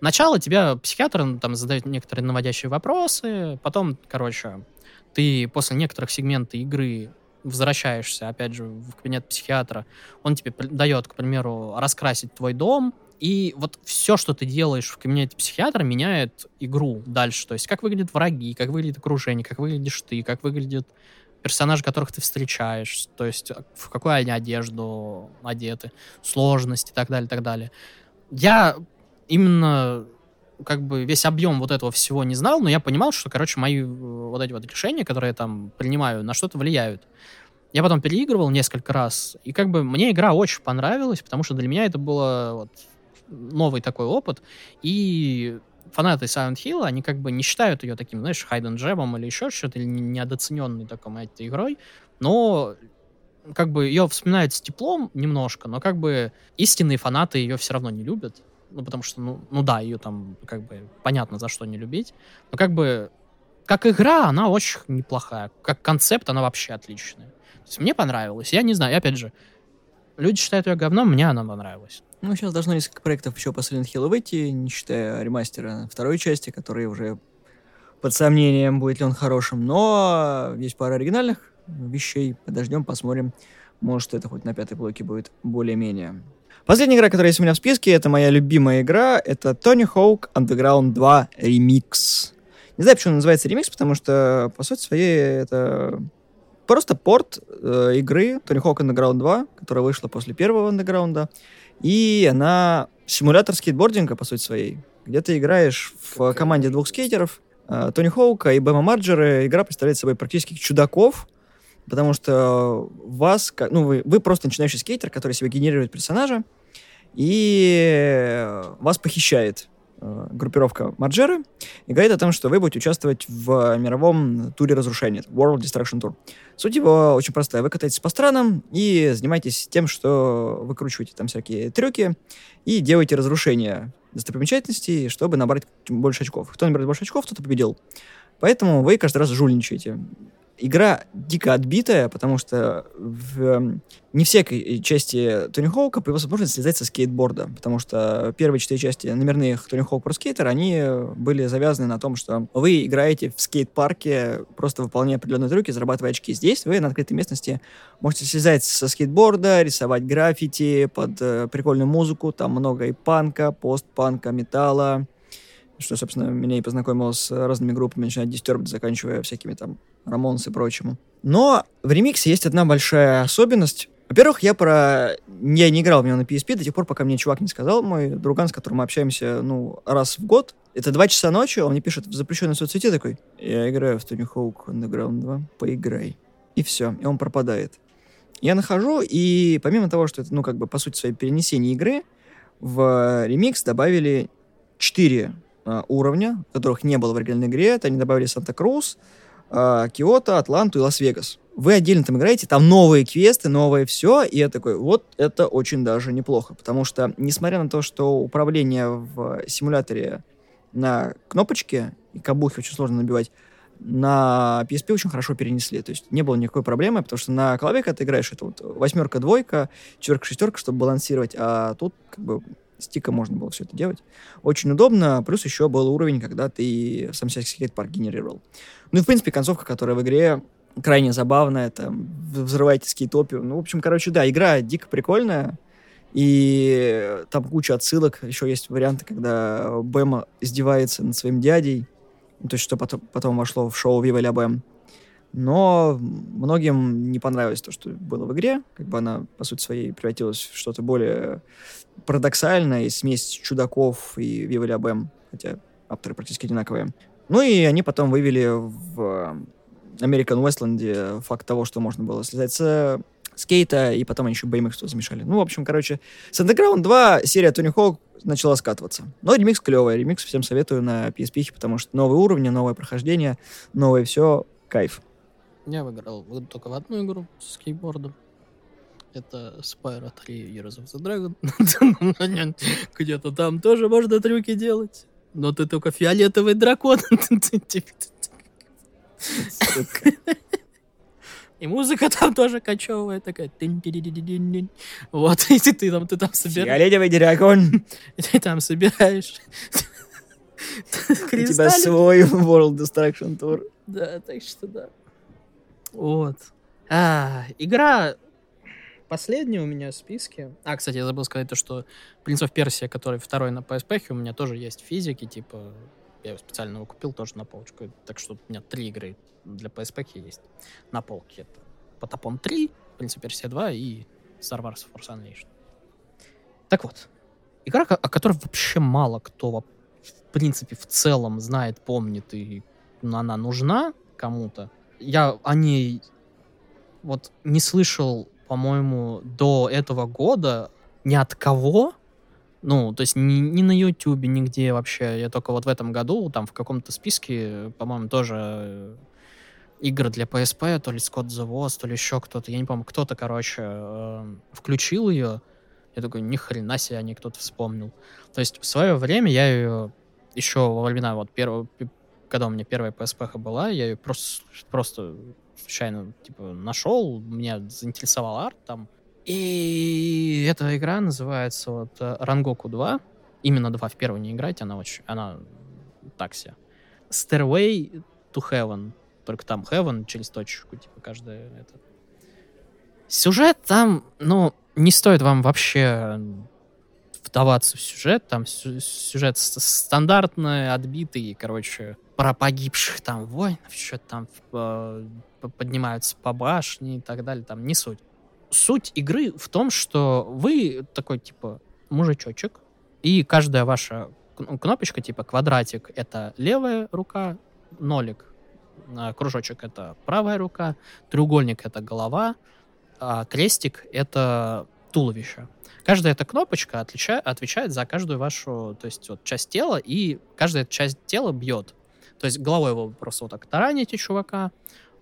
Начало тебя психиатр ну, там задает некоторые наводящие вопросы, потом, короче, ты после некоторых сегментов игры возвращаешься, опять же, в кабинет психиатра, он тебе дает, к примеру, раскрасить твой дом, и вот все, что ты делаешь в кабинете психиатра, меняет игру дальше. То есть как выглядят враги, как выглядит окружение, как выглядишь ты, как выглядят персонажи, которых ты встречаешь, то есть а, в какую они одежду одеты, сложность и так далее, и так далее. Я именно как бы весь объем вот этого всего не знал, но я понимал, что, короче, мои э, вот эти вот решения, которые я там принимаю, на что-то влияют. Я потом переигрывал несколько раз, и как бы мне игра очень понравилась, потому что для меня это было вот новый такой опыт, и фанаты Silent Hill, они как бы не считают ее таким, знаешь, хайден джебом или еще что-то, или не- недооцененной такой этой игрой, но как бы ее вспоминают с теплом немножко, но как бы истинные фанаты ее все равно не любят. Ну, потому что, ну, ну да, ее там как бы понятно, за что не любить. Но как бы как игра она очень неплохая. Как концепт она вообще отличная. То есть мне понравилось. Я не знаю, опять же, Люди считают ее говном, мне она понравилась. Ну, сейчас должно несколько проектов еще по Silent Hill выйти, не считая ремастера второй части, который уже под сомнением, будет ли он хорошим. Но есть пара оригинальных вещей. Подождем, посмотрим. Может, это хоть на пятой блоке будет более-менее. Последняя игра, которая есть у меня в списке, это моя любимая игра. Это Tony Hawk Underground 2 Remix. Не знаю, почему называется ремикс, потому что, по сути своей, это просто порт э, игры Tony Hawk Underground 2, которая вышла после первого Underground. И она симулятор скейтбординга, по сути своей, где ты играешь в команде двух скейтеров, э, Тони Хоука и Бэма Марджера. Игра представляет собой практически чудаков, потому что вас, ну, вы, вы просто начинающий скейтер, который себе генерирует персонажа, и вас похищает э, группировка Марджеры и говорит о том, что вы будете участвовать в мировом туре разрушения, World Destruction Tour. Суть его очень простая. Вы катаетесь по странам и занимаетесь тем, что выкручиваете там всякие трюки и делаете разрушения достопримечательностей, чтобы набрать больше очков. Кто наберет больше очков, тот и победил. Поэтому вы каждый раз жульничаете игра дико отбитая, потому что в эм, не всякой части Тони Хоука появилась возможность слезать со скейтборда, потому что первые четыре части номерных Тони Хоук про скейтер, они были завязаны на том, что вы играете в скейт-парке, просто выполняя определенные трюки, зарабатывая очки. Здесь вы на открытой местности можете слезать со скейтборда, рисовать граффити под э, прикольную музыку, там много и панка, пост-панка, металла, что, собственно, меня и познакомило с разными группами, начиная от Disturbed, заканчивая всякими там Рамонс и прочему. Но в ремиксе есть одна большая особенность. Во-первых, я про... Я не играл в него на PSP до тех пор, пока мне чувак не сказал, мой друган, с которым мы общаемся, ну, раз в год. Это два часа ночи, он мне пишет в запрещенной соцсети такой, я играю в Tony Hawk Underground 2, поиграй. И все, и он пропадает. Я нахожу, и помимо того, что это, ну, как бы, по сути, своей перенесение игры, в ремикс добавили четыре э, уровня, которых не было в оригинальной игре. Это они добавили Санта-Крус, э, Киото, Атланту и Лас-Вегас. Вы отдельно там играете, там новые квесты, новое все, и я такой, вот это очень даже неплохо, потому что, несмотря на то, что управление в симуляторе на кнопочке и кабухи очень сложно набивать, на PSP очень хорошо перенесли. То есть не было никакой проблемы, потому что на клаве, когда ты играешь, это вот восьмерка, двойка, четверка, шестерка, чтобы балансировать, а тут как бы стика можно было все это делать. Очень удобно, плюс еще был уровень, когда ты сам себе скейт-парк генерировал. Ну и, в принципе, концовка, которая в игре крайне забавная, там, взрываете скейтопию. Ну, в общем, короче, да, игра дико прикольная, и там куча отсылок. Еще есть варианты, когда Бэм издевается над своим дядей, то есть что потом, потом вошло в шоу Viva la Бэм. Но многим не понравилось то, что было в игре. Как бы она, по сути своей, превратилась в что-то более парадоксальное, смесь чудаков и Viva la хотя авторы практически одинаковые. Ну и они потом вывели в American Westland факт того, что можно было слезать с скейта, и потом они еще BMX что замешали. Ну, в общем, короче, с Underground 2 серия Тони Хоук начала скатываться. Но ремикс клевый, ремикс всем советую на PSP, потому что новые уровни, новое прохождение, новое все, кайф. Я выиграл только в одну игру с скейтбордом. Это Spyro 3 Heroes of the Dragon. Где-то там тоже можно трюки делать. Но ты только фиолетовый дракон. И музыка там тоже кочевая такая. Вот, и ты там, ты там собираешь. Фиолетовый дракон. Ты там собираешь. У тебя свой World Destruction Tour. Да, так что да. Вот. А, игра последняя у меня в списке. А, кстати, я забыл сказать то, что Prince of Persia, который второй на PSP, у меня тоже есть физики, типа, я его специально его купил тоже на полочку. Так что у меня три игры для PSP есть на полке. Это Потапон 3, Prince of Persia 2 и Star Wars Force Unleashed. Так вот, игра, о которой вообще мало кто в принципе в целом знает, помнит и она нужна кому-то. Я о ней вот не слышал по-моему, до этого года ни от кого, ну, то есть ни, ни на Ютубе, нигде вообще. Я только вот в этом году, там в каком-то списке, по-моему, тоже э, игры для PSP, то ли Scott the Woz, то ли еще кто-то, я не помню, кто-то, короче, э, включил ее. Я такой, ни хрена себе, они кто-то вспомнил. То есть в свое время я ее еще во времена вот первого, когда у меня первая PSP была, я ее просто, просто случайно, типа, нашел, меня заинтересовал арт там. И эта игра называется вот э, Рангоку 2. Именно 2 в первую не играть, она очень, она так себе. Stairway to Heaven. Только там Heaven через точку, типа каждая это. Сюжет там, ну, не стоит вам вообще вдаваться в сюжет. Там сюжет стандартный, отбитый, короче, про погибших там воинов, что-то там э, поднимаются по башне и так далее, там не суть. Суть игры в том, что вы такой, типа, мужичочек, и каждая ваша кнопочка, типа квадратик, это левая рука, нолик, а кружочек это правая рука, треугольник это голова, а крестик это туловище. Каждая эта кнопочка отлича, отвечает за каждую вашу, то есть вот часть тела, и каждая часть тела бьет. То есть головой вы просто вот так тараните чувака,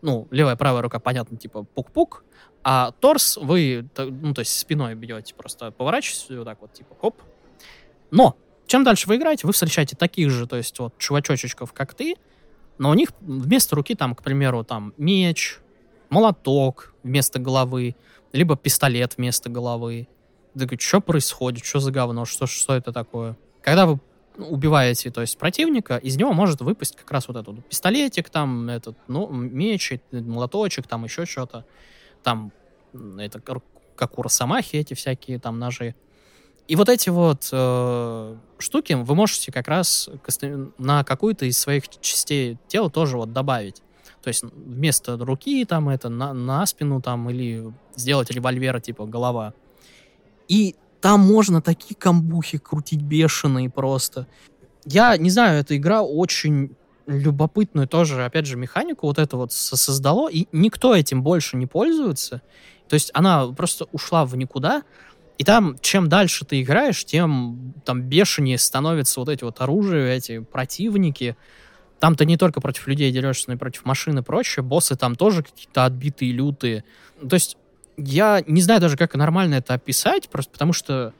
ну, левая, правая рука, понятно, типа пук-пук, а торс вы, ну, то есть спиной бьете, просто поворачиваетесь вот так вот, типа, хоп. Но чем дальше вы играете, вы встречаете таких же, то есть вот чувачочечков, как ты, но у них вместо руки там, к примеру, там меч, молоток вместо головы, либо пистолет вместо головы. Ты говоришь, что происходит, что за говно, что, что это такое? Когда вы убиваете, то есть противника, из него может выпасть как раз вот этот пистолетик, там, этот, ну, меч, молоточек, там еще что-то. Там, это как у Росомахи эти всякие там ножи. И вот эти вот э, штуки вы можете как раз на какую-то из своих частей тела тоже вот добавить. То есть вместо руки там это на, на спину там или сделать револьвера типа голова. И там можно такие камбухи крутить бешеные просто. Я не знаю, эта игра очень любопытную тоже, опять же, механику вот это вот создало, и никто этим больше не пользуется. То есть она просто ушла в никуда, и там, чем дальше ты играешь, тем там бешенее становятся вот эти вот оружия, эти противники. Там ты не только против людей дерешься, но и против машин и прочее. Боссы там тоже какие-то отбитые, лютые. То есть я не знаю даже, как нормально это описать, просто потому что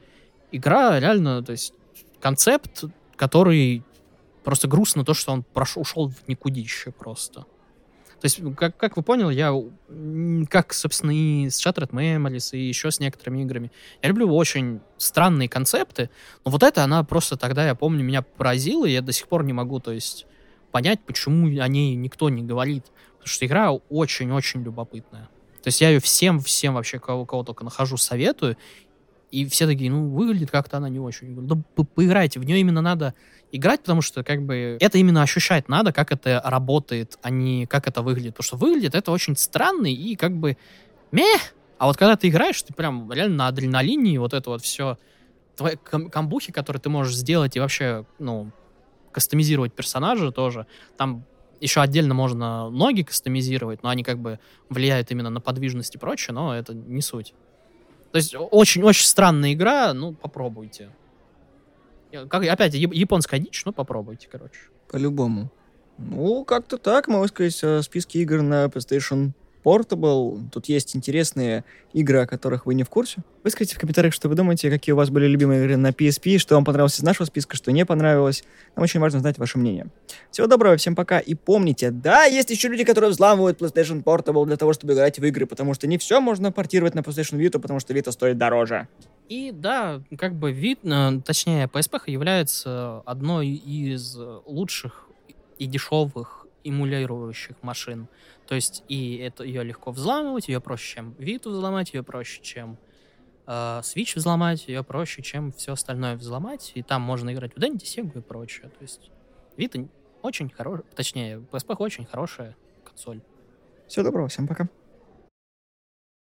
игра реально, то есть концепт, который просто грустно то, что он прошел, ушел в никудище просто. То есть, как, как вы поняли, я, как, собственно, и с Shattered Memories, и еще с некоторыми играми, я люблю очень странные концепты, но вот это она просто тогда, я помню, меня поразила, и я до сих пор не могу, то есть, понять, почему о ней никто не говорит. Потому что игра очень-очень любопытная. То есть я ее всем-всем вообще, кого, кого только нахожу, советую. И все такие, ну, выглядит как-то она не очень. Да по поиграйте, в нее именно надо играть, потому что как бы это именно ощущать надо, как это работает, а не как это выглядит. Потому что выглядит это очень странно и как бы мeh. А вот когда ты играешь, ты прям реально на адреналине, вот это вот все, твои кам камбухи, которые ты можешь сделать и вообще, ну, кастомизировать персонажа тоже. Там еще отдельно можно ноги кастомизировать, но они как бы влияют именно на подвижность и прочее, но это не суть. То есть очень-очень странная игра, ну, попробуйте. Как, опять, японская дичь, ну, попробуйте, короче. По-любому. Ну, как-то так, могу сказать, о списке игр на PlayStation Portable. Тут есть интересные игры, о которых вы не в курсе. Выскажите в комментариях, что вы думаете, какие у вас были любимые игры на PSP, что вам понравилось из нашего списка, что не понравилось. Нам очень важно знать ваше мнение. Всего доброго, всем пока. И помните, да, есть еще люди, которые взламывают PlayStation Portable для того, чтобы играть в игры, потому что не все можно портировать на PlayStation Vita, потому что Vita стоит дороже. И да, как бы вид, э, точнее, PSP является одной из лучших и дешевых эмулирующих машин. То есть и это ее легко взламывать, ее проще, чем Vita взломать, ее проще, чем э, Switch взломать, ее проще, чем все остальное взломать. И там можно играть в Dendy, Sega и прочее. То есть Vita очень хорошая, точнее, PSP очень хорошая консоль. Всего доброго, всем пока.